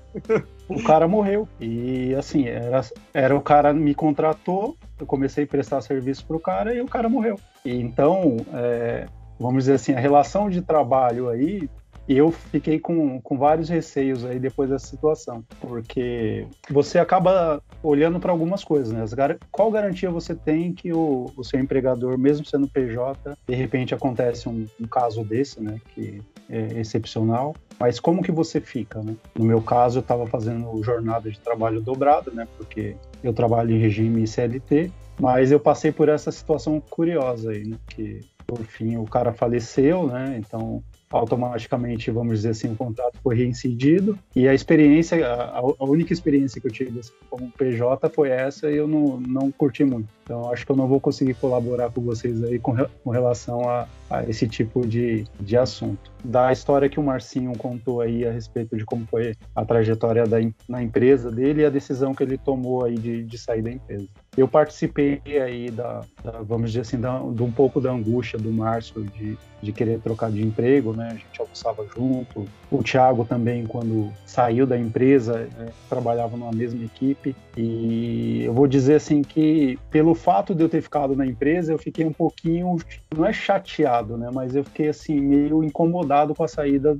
o cara morreu. E assim, era, era o cara me contratou, eu comecei a prestar serviço pro cara e o cara morreu. E, então, é, vamos dizer assim, a relação de trabalho aí eu fiquei com, com vários receios aí depois dessa situação, porque você acaba olhando para algumas coisas, né? Qual garantia você tem que o, o seu empregador, mesmo sendo PJ, de repente acontece um, um caso desse, né? Que é excepcional, mas como que você fica, né? No meu caso, eu estava fazendo jornada de trabalho dobrada, né? Porque eu trabalho em regime CLT, mas eu passei por essa situação curiosa aí, né? Que por fim o cara faleceu, né? Então automaticamente, vamos dizer assim, o contrato foi reincidido. E a experiência, a, a única experiência que eu tive assim, como PJ foi essa e eu não, não curti muito. Então, acho que eu não vou conseguir colaborar com vocês aí com, com relação a, a esse tipo de, de assunto. Da história que o Marcinho contou aí a respeito de como foi a trajetória da, na empresa dele e a decisão que ele tomou aí de, de sair da empresa. Eu participei aí da, da vamos dizer assim, da, de um pouco da angústia do Márcio de, de querer trocar de emprego, né? A gente almoçava junto. O Thiago também, quando saiu da empresa, né, trabalhava numa mesma equipe. E eu vou dizer assim que, pelo fato de eu ter ficado na empresa, eu fiquei um pouquinho, não é chateado, né? Mas eu fiquei assim, meio incomodado com a saída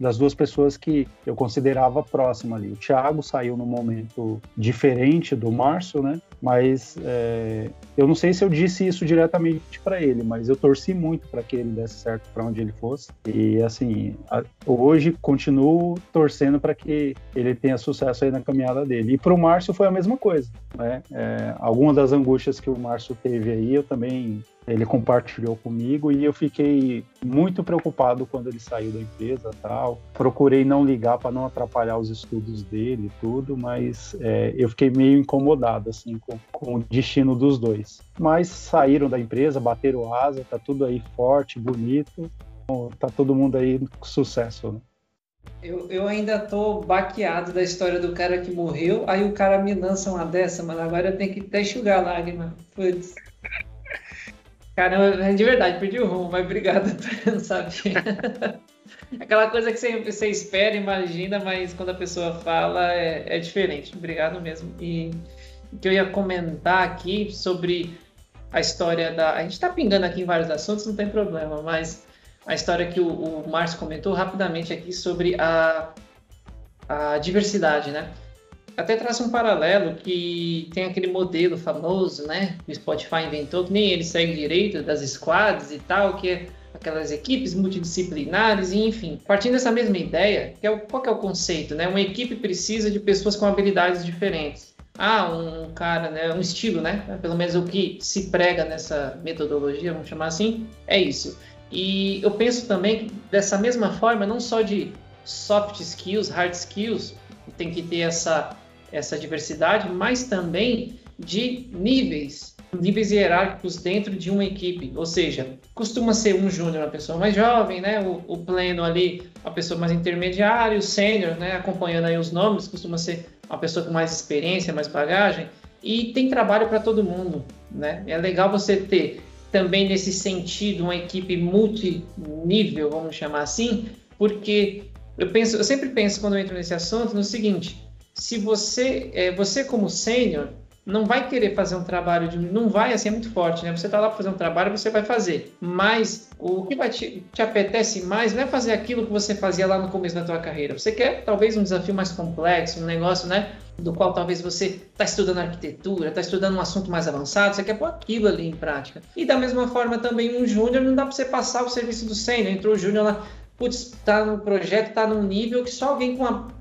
das duas pessoas que eu considerava próxima ali. O Thiago saiu num momento diferente do Márcio, né? Mas é, eu não sei se eu disse isso diretamente para ele, mas eu torci muito para que ele desse certo para onde ele fosse. E assim, hoje continuo torcendo para que ele tenha sucesso aí na caminhada dele. E para o Márcio foi a mesma coisa. Né? É, algumas das angústias que o Márcio teve aí, eu também ele compartilhou comigo e eu fiquei muito preocupado quando ele saiu da empresa tal procurei não ligar para não atrapalhar os estudos dele tudo mas é, eu fiquei meio incomodado assim com, com, o destino dos dois mas saíram da empresa bateram asa tá tudo aí forte bonito tá todo mundo aí com sucesso né? Eu, eu ainda tô baqueado da história do cara que morreu, aí o cara me lança uma dessa, mano. Agora eu tenho que até enxugar a lágrima. Putz. Caramba, é de verdade, perdi o rumo, mas obrigado por saber. Aquela coisa que você, você espera, imagina, mas quando a pessoa fala é, é diferente. Obrigado mesmo. E o que eu ia comentar aqui sobre a história da. A gente está pingando aqui em vários assuntos, não tem problema, mas a história que o, o Márcio comentou rapidamente aqui sobre a, a diversidade, né? Até traz um paralelo que tem aquele modelo famoso, né? O Spotify inventou, que nem ele segue direito, das squads e tal, que é aquelas equipes multidisciplinares, e enfim. Partindo dessa mesma ideia, que é o, qual que é o conceito, né? Uma equipe precisa de pessoas com habilidades diferentes. Ah, um cara, né? Um estilo, né? Pelo menos o que se prega nessa metodologia, vamos chamar assim, é isso. E eu penso também que dessa mesma forma, não só de soft skills, hard skills, tem que ter essa essa diversidade, mas também de níveis, níveis hierárquicos dentro de uma equipe. Ou seja, costuma ser um júnior uma pessoa mais jovem, né? O, o pleno ali, uma pessoa mais intermediária, o sênior, né? Acompanhando aí os nomes, costuma ser uma pessoa com mais experiência, mais bagagem. E tem trabalho para todo mundo, né? É legal você ter também nesse sentido uma equipe multinível, vamos chamar assim, porque eu penso, eu sempre penso quando eu entro nesse assunto no seguinte: se você, é, você como sênior, não vai querer fazer um trabalho de. Não vai assim, é muito forte, né? Você está lá para fazer um trabalho, você vai fazer. Mas o que vai te, te, apetece mais não é fazer aquilo que você fazia lá no começo da tua carreira. Você quer talvez um desafio mais complexo, um negócio, né? Do qual talvez você está estudando arquitetura, está estudando um assunto mais avançado, você quer pôr aquilo ali em prática. E da mesma forma também um júnior, não dá para você passar o serviço do sênior. Entrou o júnior lá, putz, está no projeto, está num nível que só alguém com uma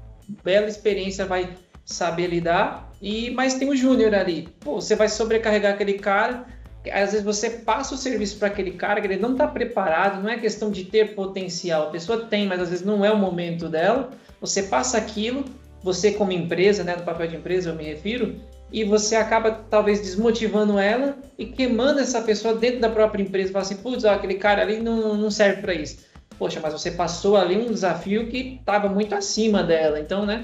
bela experiência vai saber lidar. E mas tem o júnior ali. Pô, você vai sobrecarregar aquele cara. Às vezes você passa o serviço para aquele cara que ele não está preparado. Não é questão de ter potencial. A pessoa tem, mas às vezes não é o momento dela. Você passa aquilo. Você como empresa, né, no papel de empresa eu me refiro, e você acaba talvez desmotivando ela e queimando essa pessoa dentro da própria empresa. Fala assim, putz, aquele cara ali não, não serve para isso poxa, mas você passou ali um desafio que estava muito acima dela, então, né?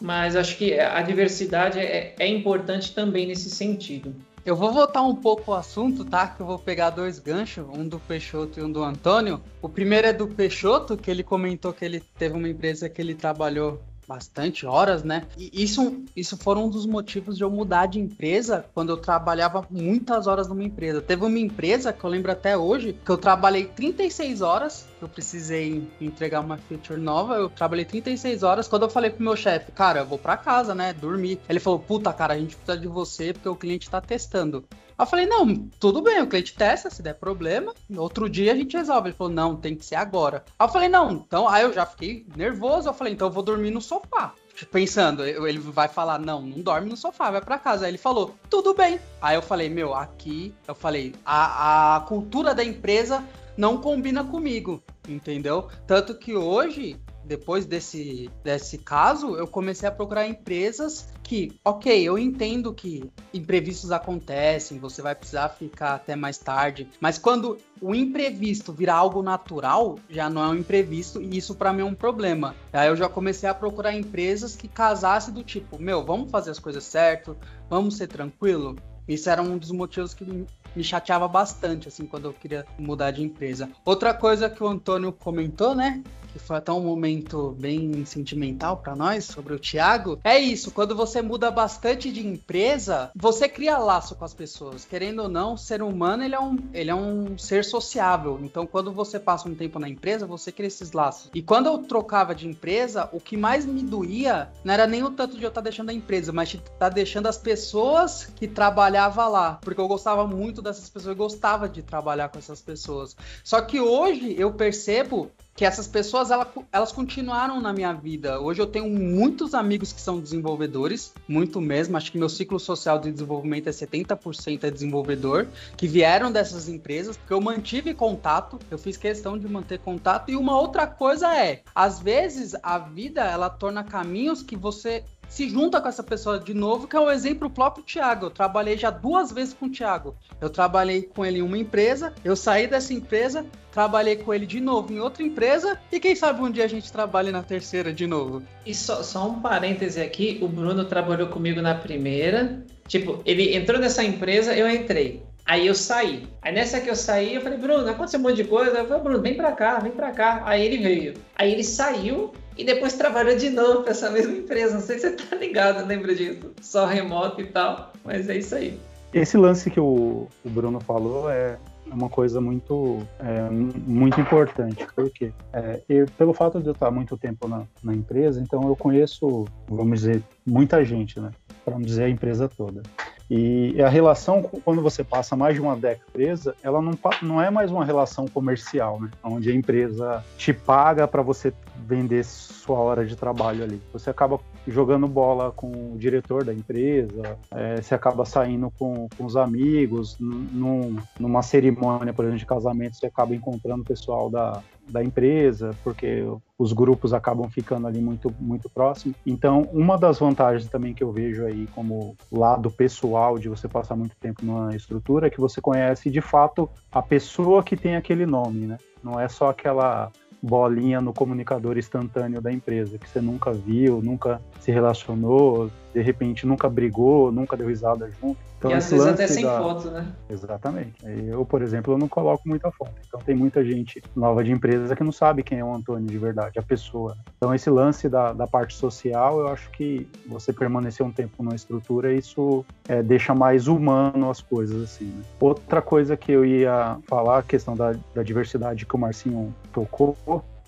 Mas acho que a diversidade é, é importante também nesse sentido. Eu vou voltar um pouco ao assunto, tá? Que eu vou pegar dois ganchos, um do Peixoto e um do Antônio. O primeiro é do Peixoto, que ele comentou que ele teve uma empresa que ele trabalhou bastante horas, né? E isso, isso foram um dos motivos de eu mudar de empresa quando eu trabalhava muitas horas numa empresa. Teve uma empresa que eu lembro até hoje que eu trabalhei 36 horas, eu precisei entregar uma feature nova, eu trabalhei 36 horas. Quando eu falei pro meu chefe, cara, eu vou para casa, né? Dormir. Ele falou, puta, cara, a gente precisa de você porque o cliente tá testando. Eu falei, não, tudo bem, o cliente testa, se der problema, outro dia a gente resolve. Ele falou, não, tem que ser agora. Aí eu falei, não, então, aí eu já fiquei nervoso, eu falei, então eu vou dormir no sofá pensando, ele vai falar, não, não dorme no sofá, vai para casa. Aí ele falou, tudo bem. Aí eu falei, meu, aqui, eu falei, a, a cultura da empresa não combina comigo, entendeu? Tanto que hoje depois desse, desse caso, eu comecei a procurar empresas que, ok, eu entendo que imprevistos acontecem, você vai precisar ficar até mais tarde, mas quando o imprevisto virar algo natural, já não é um imprevisto e isso para mim é um problema. Aí eu já comecei a procurar empresas que casassem do tipo, meu, vamos fazer as coisas certo, vamos ser tranquilo. Isso era um dos motivos que me chateava bastante, assim, quando eu queria mudar de empresa. Outra coisa que o Antônio comentou, né? Que foi até um momento bem sentimental para nós sobre o Thiago, é isso, quando você muda bastante de empresa, você cria laço com as pessoas. Querendo ou não, o ser humano ele é um, ele é um ser sociável. Então, quando você passa um tempo na empresa, você cria esses laços. E quando eu trocava de empresa, o que mais me doía não era nem o tanto de eu estar tá deixando a empresa, mas de estar tá deixando as pessoas que trabalhavam lá. Porque eu gostava muito dessas pessoas, eu gostava de trabalhar com essas pessoas. Só que hoje eu percebo que essas pessoas elas, continuaram na minha vida. Hoje eu tenho muitos amigos que são desenvolvedores, muito mesmo. Acho que meu ciclo social de desenvolvimento é 70% é desenvolvedor, que vieram dessas empresas, porque eu mantive contato, eu fiz questão de manter contato. E uma outra coisa é, às vezes a vida ela torna caminhos que você se junta com essa pessoa de novo, que é o exemplo próprio Thiago. Eu trabalhei já duas vezes com o Thiago. Eu trabalhei com ele em uma empresa, eu saí dessa empresa, trabalhei com ele de novo em outra empresa, e quem sabe um dia a gente trabalhe na terceira de novo. E só, só um parêntese aqui: o Bruno trabalhou comigo na primeira. Tipo, ele entrou nessa empresa, eu entrei. Aí eu saí. Aí nessa que eu saí, eu falei, Bruno, aconteceu um monte de coisa. Eu falei, Bruno, vem pra cá, vem pra cá. Aí ele veio. Aí ele saiu, e depois trabalhou de novo para essa mesma empresa. Não sei se você tá ligado, lembra disso? Só remoto e tal, mas é isso aí. Esse lance que o, o Bruno falou é uma coisa muito, é, muito importante, porque é, eu, pelo fato de eu estar muito tempo na, na, empresa, então eu conheço, vamos dizer, muita gente, né? Para não dizer a empresa toda. E a relação, quando você passa mais de uma década presa, ela não, não é mais uma relação comercial, né? Onde a empresa te paga para você vender sua hora de trabalho ali. Você acaba jogando bola com o diretor da empresa, é, você acaba saindo com, com os amigos, num, numa cerimônia, por exemplo, de casamento, você acaba encontrando o pessoal da, da empresa, porque os grupos acabam ficando ali muito, muito próximos. Então, uma das vantagens também que eu vejo aí como lado pessoal de você passar muito tempo numa estrutura é que você conhece de fato a pessoa que tem aquele nome, né? Não é só aquela bolinha no comunicador instantâneo da empresa, que você nunca viu, nunca se relacionou, de repente nunca brigou, nunca deu risada junto. Então, e às vezes até sem da... foto, né? Exatamente. Eu, por exemplo, eu não coloco muita foto. Então tem muita gente nova de empresa que não sabe quem é o Antônio de verdade, a pessoa. Então esse lance da, da parte social, eu acho que você permanecer um tempo numa estrutura, isso é, deixa mais humano as coisas, assim. Né? Outra coisa que eu ia falar, a questão da, da diversidade que o Marcinho tocou,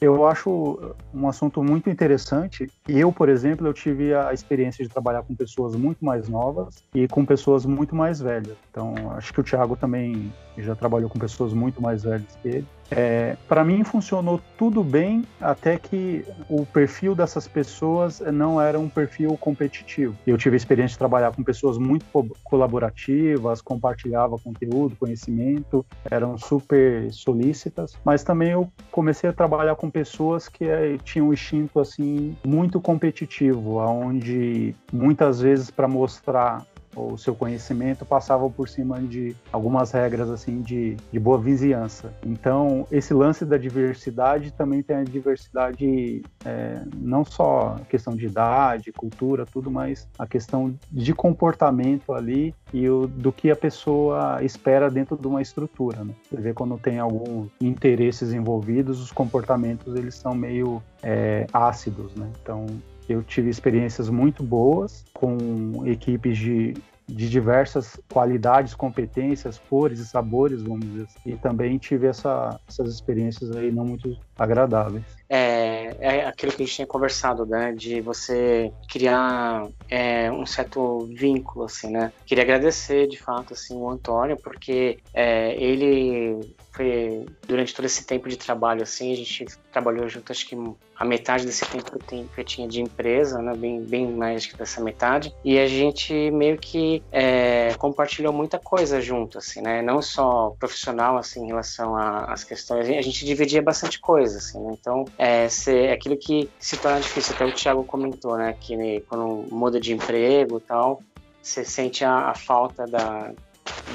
eu acho um assunto muito interessante. Eu, por exemplo, eu tive a experiência de trabalhar com pessoas muito mais novas e com pessoas muito mais velhas. Então, acho que o Thiago também já trabalhou com pessoas muito mais velhas que ele. É, para mim funcionou tudo bem até que o perfil dessas pessoas não era um perfil competitivo. Eu tive a experiência de trabalhar com pessoas muito colaborativas, compartilhava conteúdo, conhecimento, eram super solícitas, mas também eu comecei a trabalhar com pessoas que é, tinham um instinto assim muito competitivo, aonde muitas vezes para mostrar o seu conhecimento passava por cima de algumas regras assim de, de boa vizinhança. Então esse lance da diversidade também tem a diversidade é, não só questão de idade, cultura, tudo, mas a questão de comportamento ali e o, do que a pessoa espera dentro de uma estrutura. Né? Você vê quando tem alguns interesses envolvidos, os comportamentos eles são meio é, ácidos, né? Então eu tive experiências muito boas com equipes de, de diversas qualidades, competências, cores e sabores, vamos dizer assim. E também tive essa, essas experiências aí não muito agradáveis é, é aquilo que a gente tinha conversado, né? De você criar é, um certo vínculo, assim, né? Queria agradecer, de fato, assim, o Antônio, porque é, ele foi, durante todo esse tempo de trabalho, assim, a gente trabalhou junto, acho que a metade desse tempo que eu tinha de empresa, né? Bem, bem mais que dessa metade. E a gente meio que é, compartilhou muita coisa junto, assim, né? Não só profissional, assim, em relação às questões, a gente dividia bastante coisa, assim, né? Então, é, ser, é aquilo que se torna difícil. Até o Thiago comentou, né? Que quando muda de emprego e tal, você sente a, a falta da,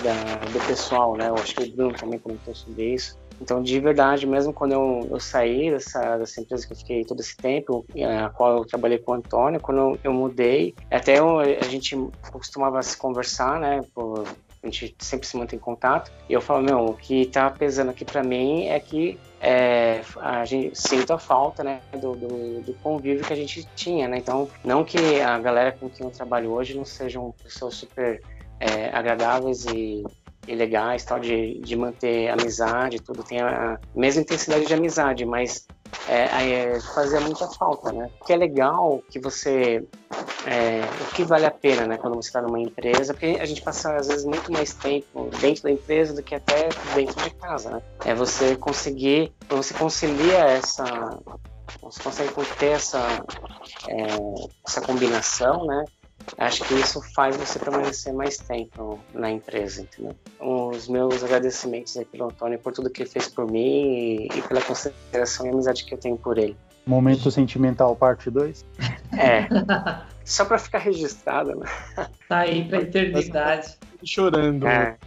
da, do pessoal, né? Eu acho que o Bruno também comentou sobre isso. Então, de verdade, mesmo quando eu, eu saí dessa, dessa empresa que eu fiquei todo esse tempo, a qual eu trabalhei com o Antônio, quando eu, eu mudei, até eu, a gente costumava se conversar, né? Por, a gente sempre se mantém em contato. E eu falo, meu, o que tá pesando aqui para mim é que é, a gente sinto a falta, né, do, do, do, convívio que a gente tinha, né? Então, não que a galera com quem eu trabalho hoje não sejam pessoas super é, agradáveis e e legais, tal, de, de manter amizade, tudo tem a mesma intensidade de amizade, mas é, é, fazia muita falta, né? Porque é legal que você. É, o que vale a pena, né, quando você está numa empresa, porque a gente passa às vezes muito mais tempo dentro da empresa do que até dentro de casa, né? É você conseguir, você concilia essa. Você consegue ter essa, é, essa combinação, né? Acho que isso faz você permanecer mais tempo na empresa, entendeu? Os meus agradecimentos aí pelo Antônio por tudo que ele fez por mim e, pela consideração e amizade que eu tenho por ele. Momento sentimental, parte 2? É. Só pra ficar registrado, né? Tá aí pra eternidade. Chorando. É.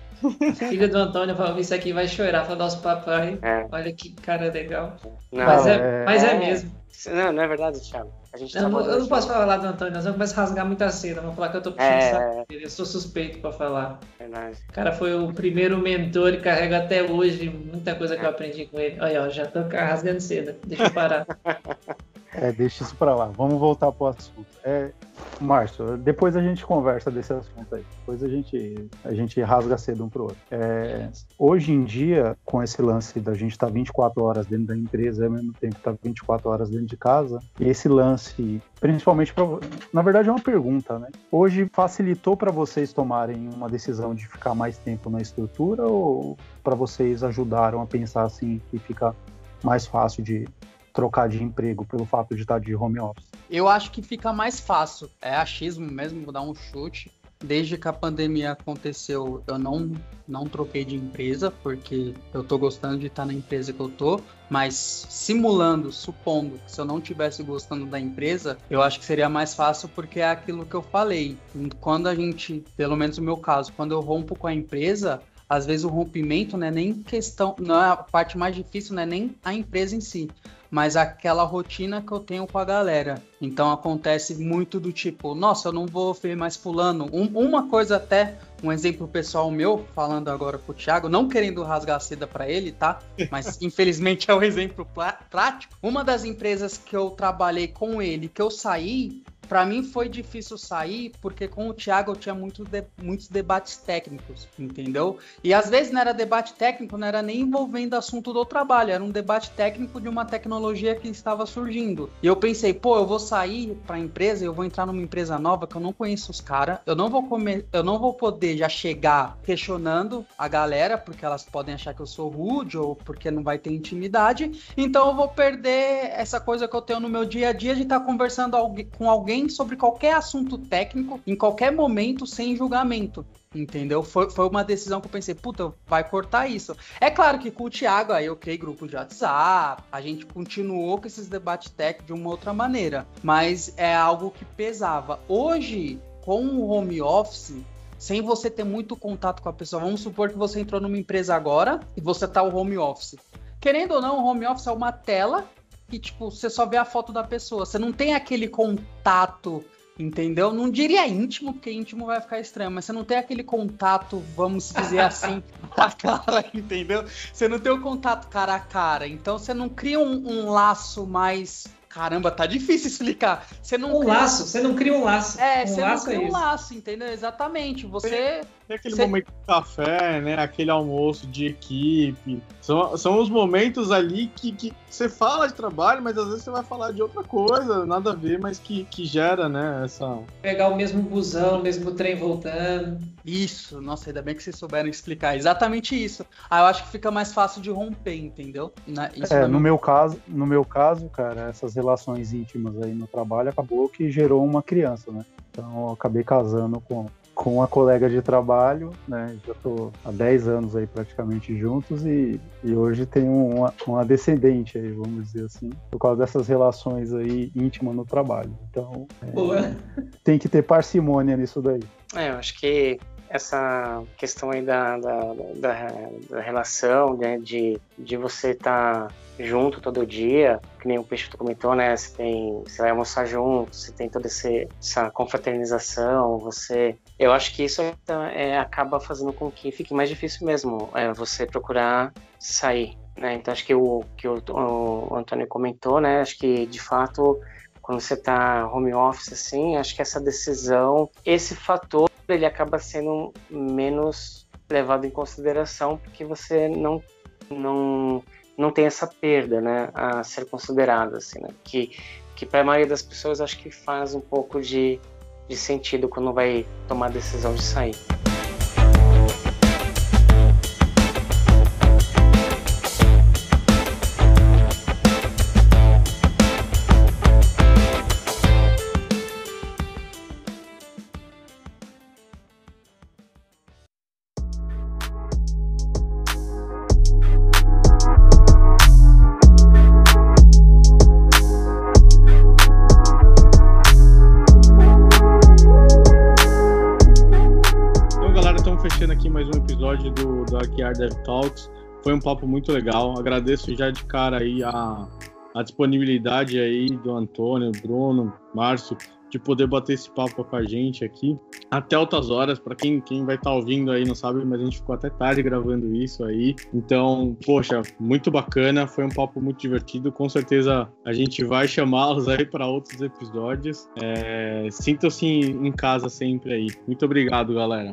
Filho do Antônio falou isso aqui vai chorar, falar nosso papai. É. Olha que cara legal. Não, mas é, é, mas é mesmo. Não, não é verdade, Thiago. A gente eu, não, eu não posso falar do Antônio, nós vamos começar a rasgar muita cena. Vamos falar que eu tô puxando é... saco Eu sou suspeito pra falar. Verdade. O cara foi o primeiro mentor e carrega até hoje muita coisa que eu aprendi com ele. Olha, ó, já tô rasgando seda. Deixa eu parar. É, deixa isso para lá. Vamos voltar pro assunto. É, Márcio, depois a gente conversa desse assunto aí. Depois a gente, a gente rasga cedo um pro outro. É, hoje em dia, com esse lance da gente estar tá 24 horas dentro da empresa ao mesmo tempo estar tá 24 horas dentro de casa, esse lance, principalmente para, na verdade é uma pergunta, né? Hoje facilitou para vocês tomarem uma decisão de ficar mais tempo na estrutura ou para vocês ajudaram a pensar assim que fica mais fácil de trocar de emprego pelo fato de estar de home office? Eu acho que fica mais fácil. É achismo mesmo, vou dar um chute. Desde que a pandemia aconteceu, eu não, não troquei de empresa, porque eu tô gostando de estar na empresa que eu tô, mas simulando, supondo que se eu não tivesse gostando da empresa, eu acho que seria mais fácil porque é aquilo que eu falei. Quando a gente, pelo menos no meu caso, quando eu rompo com a empresa, às vezes o rompimento não é nem questão, não é a parte mais difícil, não é nem a empresa em si, mas aquela rotina que eu tenho com a galera. Então acontece muito do tipo, nossa, eu não vou ver mais fulano. Um, uma coisa até, um exemplo pessoal meu, falando agora com o Thiago, não querendo rasgar a seda para ele, tá? Mas infelizmente é um exemplo prático. Uma das empresas que eu trabalhei com ele, que eu saí, para mim foi difícil sair, porque com o Thiago eu tinha muito de, muitos debates técnicos, entendeu? E às vezes não era debate técnico, não era nem envolvendo assunto do trabalho, era um debate técnico de uma tecnologia que estava surgindo. E eu pensei, pô, eu vou sair para empresa, eu vou entrar numa empresa nova que eu não conheço os caras, eu não vou comer, eu não vou poder já chegar questionando a galera, porque elas podem achar que eu sou rude ou porque não vai ter intimidade. Então eu vou perder essa coisa que eu tenho no meu dia a dia de estar conversando com alguém sobre qualquer assunto técnico, em qualquer momento, sem julgamento. Entendeu? Foi, foi uma decisão que eu pensei, puta, vai cortar isso. É claro que com o Thiago, aí eu criei grupo de WhatsApp, a gente continuou com esses debates técnicos de uma outra maneira, mas é algo que pesava. Hoje, com o home office, sem você ter muito contato com a pessoa, vamos supor que você entrou numa empresa agora e você tá o home office. Querendo ou não, o home office é uma tela que, tipo, você só vê a foto da pessoa. Você não tem aquele contato, entendeu? Não diria íntimo, porque íntimo vai ficar estranho, mas você não tem aquele contato, vamos dizer assim, a cara, entendeu? Você não tem o contato cara a cara. Então você não cria um, um laço mais Caramba, tá difícil explicar. Você não um cria... laço, você não cria um laço. É, um você laço não cria é um laço, entendeu? Exatamente. Você. Tem aquele você... momento de café, né? Aquele almoço de equipe. São, são os momentos ali que, que você fala de trabalho, mas às vezes você vai falar de outra coisa, nada a ver, mas que, que gera, né? Essa. Pegar o mesmo busão, o mesmo trem voltando. Isso, nossa, ainda bem que vocês souberam explicar. Exatamente isso. Ah, eu acho que fica mais fácil de romper, entendeu? Na, é, no meu caso, no meu caso, cara, essas relações íntimas aí no trabalho acabou que gerou uma criança, né? Então eu acabei casando com, com uma colega de trabalho, né? Já tô há 10 anos aí praticamente juntos e, e hoje tenho uma, uma descendente aí, vamos dizer assim, por causa dessas relações aí íntimas no trabalho. Então, é, tem que ter parcimônia nisso daí. É, eu acho que essa questão aí da, da, da, da relação, né, de, de você estar tá junto todo dia, que nem o Peixe comentou, né? Você tem, você vai almoçar junto, você tem toda essa confraternização, você, eu acho que isso é, acaba fazendo com que fique mais difícil mesmo, é, você procurar sair, né? Então acho que o que o, o Antônio comentou, né? Acho que de fato quando você está home office assim, acho que essa decisão, esse fator, ele acaba sendo menos levado em consideração porque você não não não tem essa perda, né, a ser considerada, assim, né, que, que para a maioria das pessoas acho que faz um pouco de, de sentido quando vai tomar a decisão de sair. Talks. Foi um papo muito legal. Agradeço já de cara aí a, a disponibilidade aí do Antônio, Bruno, Márcio, de poder bater esse papo com a gente aqui. Até altas horas, para quem, quem vai estar tá ouvindo aí não sabe, mas a gente ficou até tarde gravando isso aí. Então, poxa, muito bacana, foi um papo muito divertido. Com certeza a gente vai chamá-los aí para outros episódios. É, Sintam-se em casa sempre aí. Muito obrigado, galera.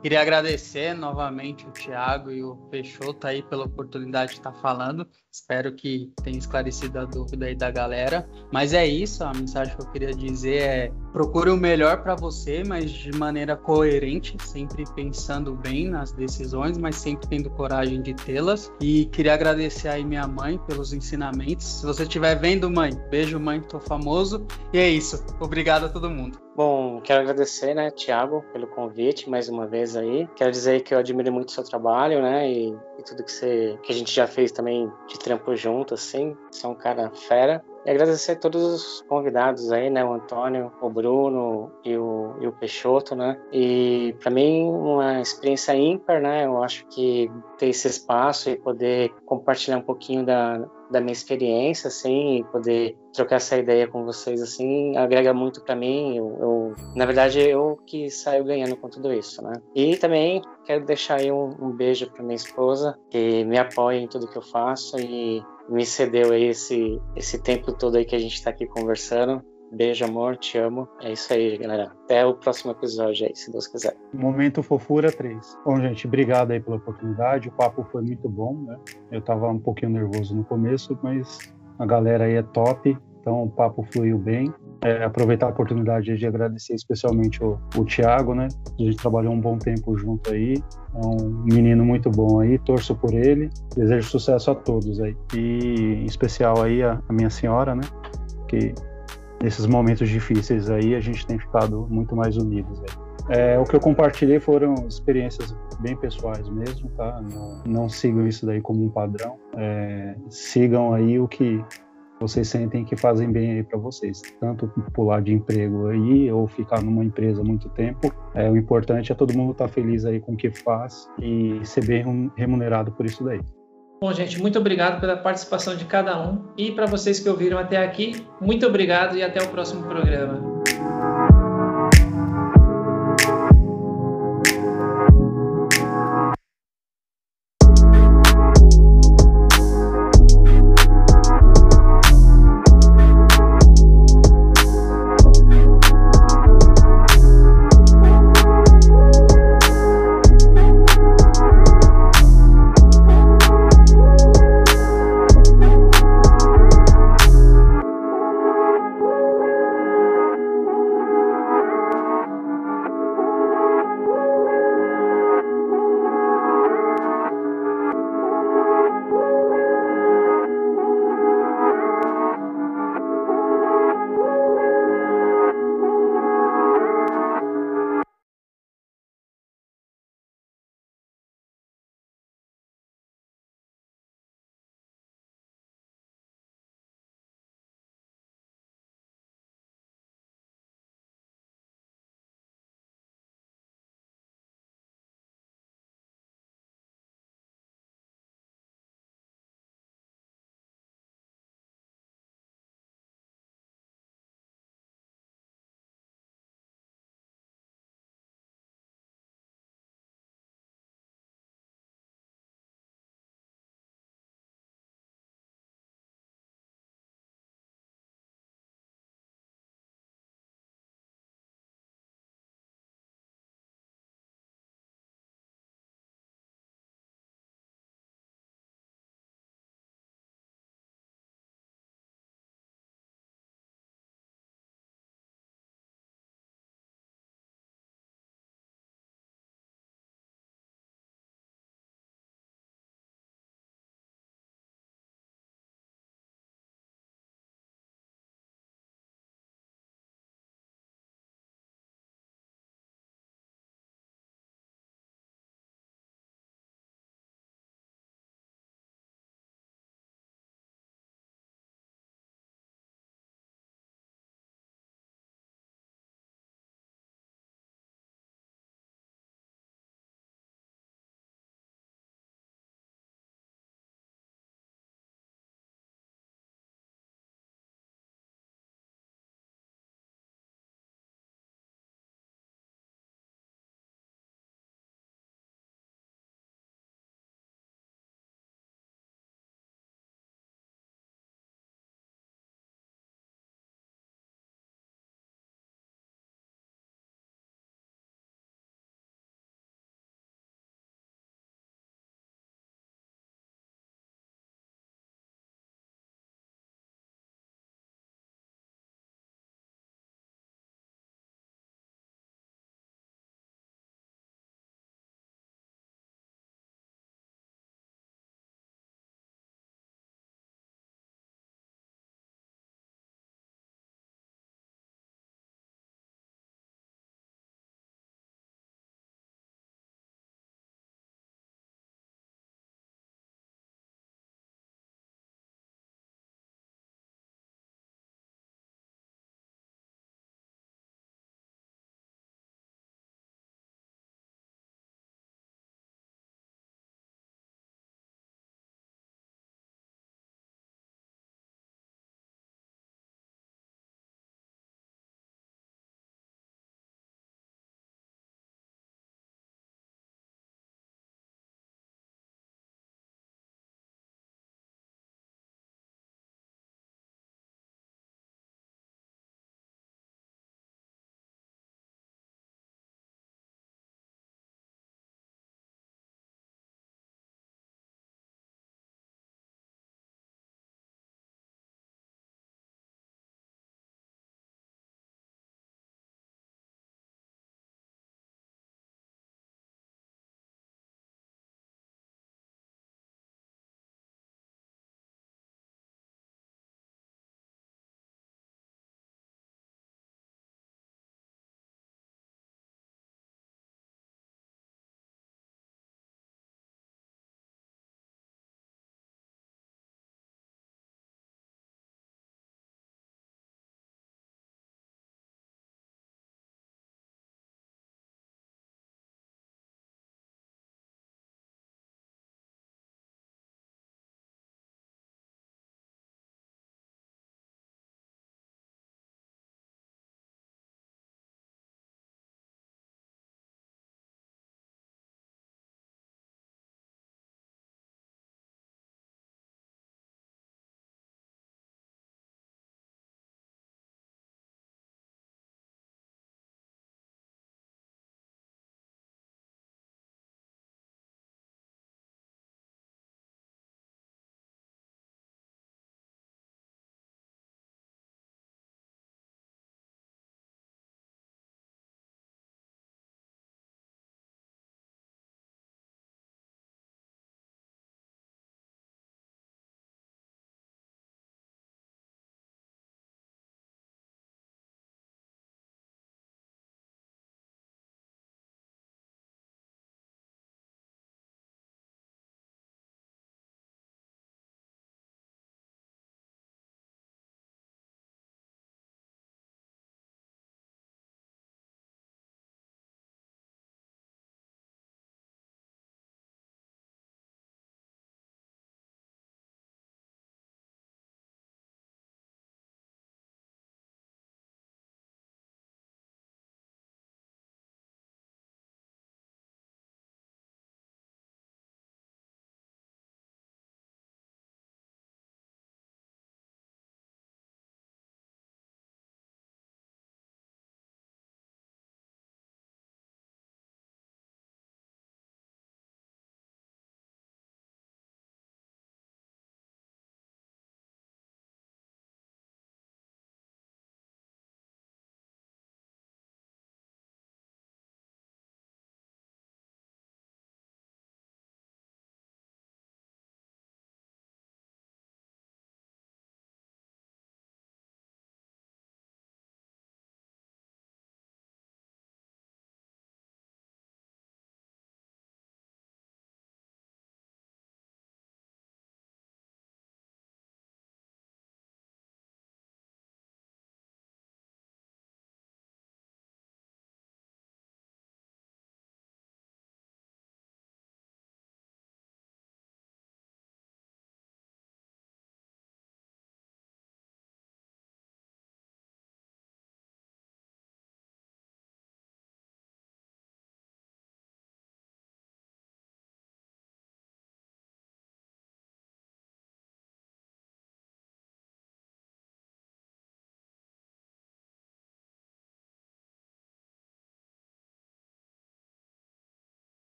Queria agradecer novamente o Thiago e o Peixoto aí pela oportunidade de estar falando. Espero que tenha esclarecido a dúvida aí da galera. Mas é isso, a mensagem que eu queria dizer é: procure o melhor para você, mas de maneira coerente, sempre pensando bem nas decisões, mas sempre tendo coragem de tê-las. E queria agradecer aí minha mãe pelos ensinamentos. Se você estiver vendo, mãe, beijo, mãe, tô famoso. E é isso. Obrigado a todo mundo. Bom, quero agradecer, né, Tiago, pelo convite mais uma vez aí. Quero dizer que eu admiro muito o seu trabalho, né, e, e tudo que, você, que a gente já fez também de trampo junto, assim. Você é um cara fera. E agradecer a todos os convidados aí, né? O Antônio, o Bruno e o, e o Peixoto, né? E para mim, uma experiência ímpar, né? Eu acho que ter esse espaço e poder compartilhar um pouquinho da, da minha experiência, assim, poder trocar essa ideia com vocês, assim, agrega muito para mim. Eu, eu, na verdade, eu que saio ganhando com tudo isso, né? E também quero deixar aí um, um beijo para minha esposa, que me apoia em tudo que eu faço e me cedeu aí esse, esse tempo todo aí que a gente está aqui conversando. Beijo, amor, te amo. É isso aí, galera. Até o próximo episódio aí, se Deus quiser. Momento Fofura 3. Bom, gente, obrigado aí pela oportunidade. O papo foi muito bom, né? Eu tava um pouquinho nervoso no começo, mas a galera aí é top. Então o papo fluiu bem. É, aproveitar a oportunidade de agradecer especialmente o, o Thiago, né? A gente trabalhou um bom tempo junto aí. É um menino muito bom aí, torço por ele. Desejo sucesso a todos aí. E em especial aí a, a minha senhora, né? Que nesses momentos difíceis aí a gente tem ficado muito mais unidos. É, o que eu compartilhei foram experiências bem pessoais mesmo, tá? Não, não sigam isso daí como um padrão. É, sigam aí o que vocês sentem que fazem bem aí para vocês, tanto pular de emprego aí ou ficar numa empresa muito tempo. É, o importante é todo mundo estar tá feliz aí com o que faz e ser bem remunerado por isso daí. Bom, gente, muito obrigado pela participação de cada um e para vocês que ouviram até aqui, muito obrigado e até o próximo programa.